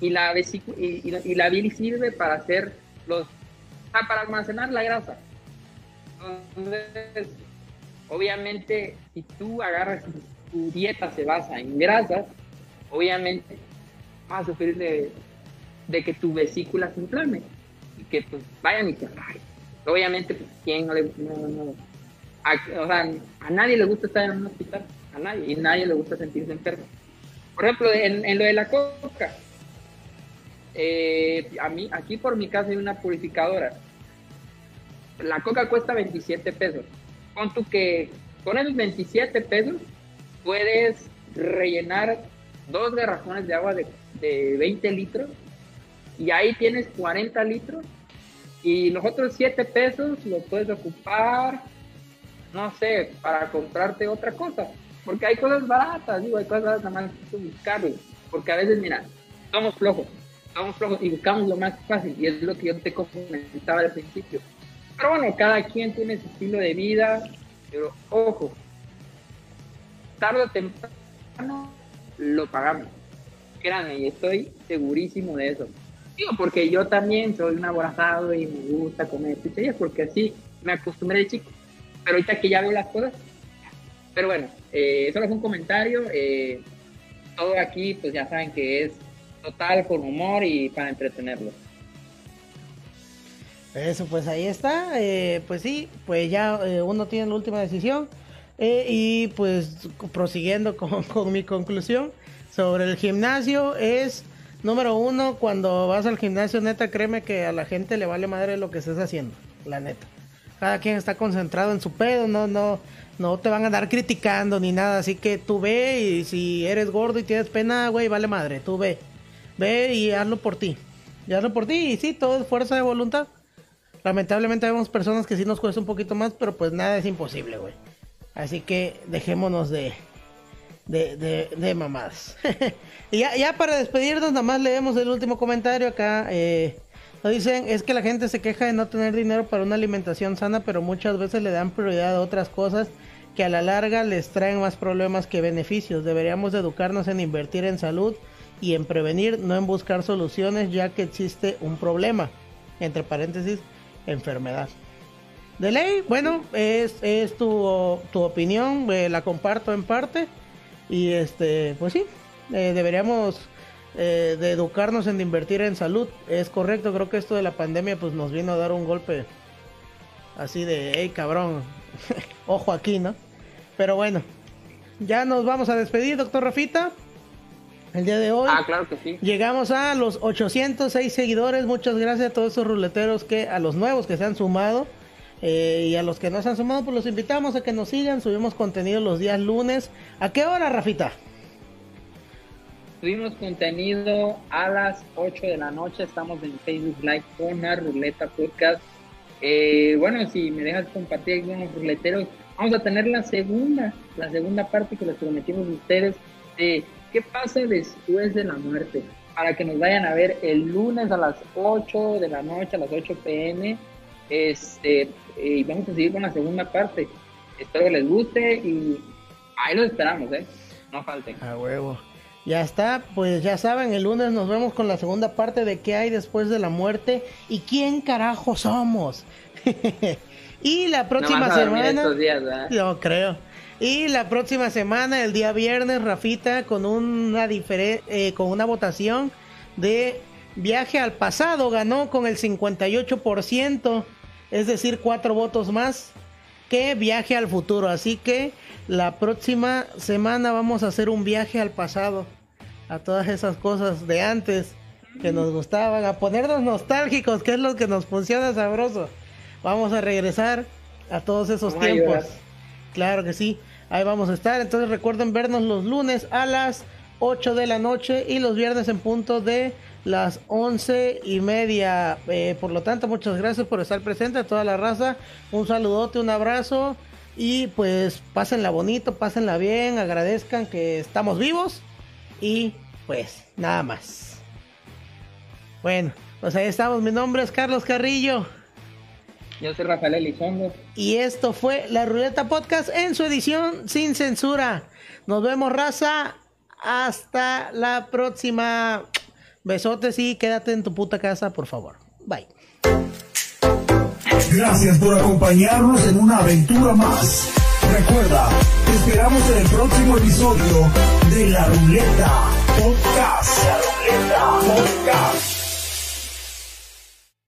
y la vesícula, y, la bilis sirve para hacer los ah, para almacenar la grasa. Entonces, obviamente, si tú agarras tu dieta se basa en grasas, obviamente vas a sufrir de, de que tu vesícula se inflame y que pues vayan y te rayen. Obviamente, pues, ¿quién no a, nadie le gusta estar en un hospital, a nadie, y nadie le gusta sentirse enfermo. Por ejemplo, en, lo de la coca, eh, a mí, aquí por mi casa hay una purificadora. La coca cuesta 27 pesos. Pon tú que con esos 27 pesos puedes rellenar dos garrafones de agua de, de 20 litros y ahí tienes 40 litros y los otros 7 pesos los puedes ocupar, no sé, para comprarte otra cosa. Porque hay cosas baratas, digo, hay cosas baratas, nada más que buscarlas. Porque a veces, mira, somos flojos, somos flojos y buscamos lo más fácil y es lo que yo te comentaba al principio. Pero bueno, cada quien tiene su estilo de vida, pero ojo, tarde o temprano lo pagamos. Créanme, y estoy segurísimo de eso. Digo, porque yo también soy un aborazado y me gusta comer chucherías, porque así me acostumbré de chico. Pero ahorita que ya veo las cosas, pero bueno, eh, solo fue un comentario. eh, todo aquí, pues ya saben que es total con humor y para entretenerlos. Eso, pues ahí está. eh, pues sí, pues ya eh, uno tiene la última decisión. Eh, y pues prosiguiendo con, con mi conclusión sobre el gimnasio es número uno cuando vas al gimnasio neta créeme que a la gente le vale madre lo que estés haciendo la neta. Cada quien está concentrado en su pedo no no no te van a andar criticando ni nada así que tú ve y si eres gordo y tienes pena güey vale madre tú ve. Ve y hazlo por ti. Y hazlo por ti y sí todo es fuerza de voluntad. Lamentablemente vemos personas que sí nos cuesta un poquito más pero pues nada es imposible güey. Así que dejémonos de, de, de, de mamadas. y ya, ya para despedirnos, nada más leemos el último comentario acá. eh, dicen, es que la gente se queja de no tener dinero para una alimentación sana, pero muchas veces le dan prioridad a otras cosas que a la larga les traen más problemas que beneficios. Deberíamos educarnos en invertir en salud y en prevenir, no en buscar soluciones, ya que existe un problema. Entre paréntesis, enfermedad. De ley, bueno, es, es tu, tu opinión, eh, la comparto en parte. Y este, pues sí, eh, deberíamos eh, de educarnos en invertir en salud. Es correcto, creo que esto de la pandemia pues nos vino a dar un golpe así de, hey cabrón, ojo aquí, ¿no? Pero bueno, ya nos vamos a despedir, doctor Rafita. El día de hoy. Ah, claro que sí. Llegamos a los 806 seguidores. Muchas gracias a todos esos ruleteros que, a los nuevos que se han sumado. Eh, y a los que no se han sumado, pues los invitamos a que nos sigan. Subimos contenido los días lunes. ¿A qué hora, Rafita? Subimos contenido a las 8 de la noche. Estamos en Facebook Live con la Ruleta Podcast. Eh, bueno, si me dejas compartir algunos ruleteros, vamos a tener la segunda, la segunda parte que les prometimos a ustedes de qué pasa después de la muerte. Para que nos vayan a ver el lunes a las 8 de la noche, a las 8 pm. Este, y vamos a seguir con la segunda parte. Espero que les guste y ahí los esperamos, ¿eh? No falten. A huevo. Ya está, pues ya saben, el lunes nos vemos con la segunda parte de qué hay después de la muerte y quién carajo somos. y la próxima semana... Yo creo. Y la próxima semana, el día viernes, Rafita, con una, eh, con una votación de viaje al pasado, ganó con el 58%, es decir, cuatro votos más que viaje al futuro. Así que la próxima semana vamos a hacer un viaje al pasado, a todas esas cosas de antes que nos gustaban, a ponernos nostálgicos, que es lo que nos funciona sabroso. Vamos a regresar a todos esos tiempos. Claro que sí, ahí vamos a estar. Entonces recuerden vernos los lunes a las 8 de la noche y los viernes en punto de las once y media. Eh, por lo tanto, muchas gracias por estar presente a toda la raza. Un saludote, un abrazo. Y pues pásenla bonito, pásenla bien, agradezcan que estamos vivos. Y pues nada más. Bueno, pues ahí estamos. Mi nombre es Carlos Carrillo. Yo soy Rafael Elizondo. Y esto fue La Ruleta Podcast en su edición sin censura. Nos vemos, raza. Hasta la próxima. Besotes y quédate en tu puta casa, por favor. Bye. Gracias por acompañarnos en una aventura más. Recuerda, te esperamos en el próximo episodio de La Ruleta Podcast. La Ruleta Podcast.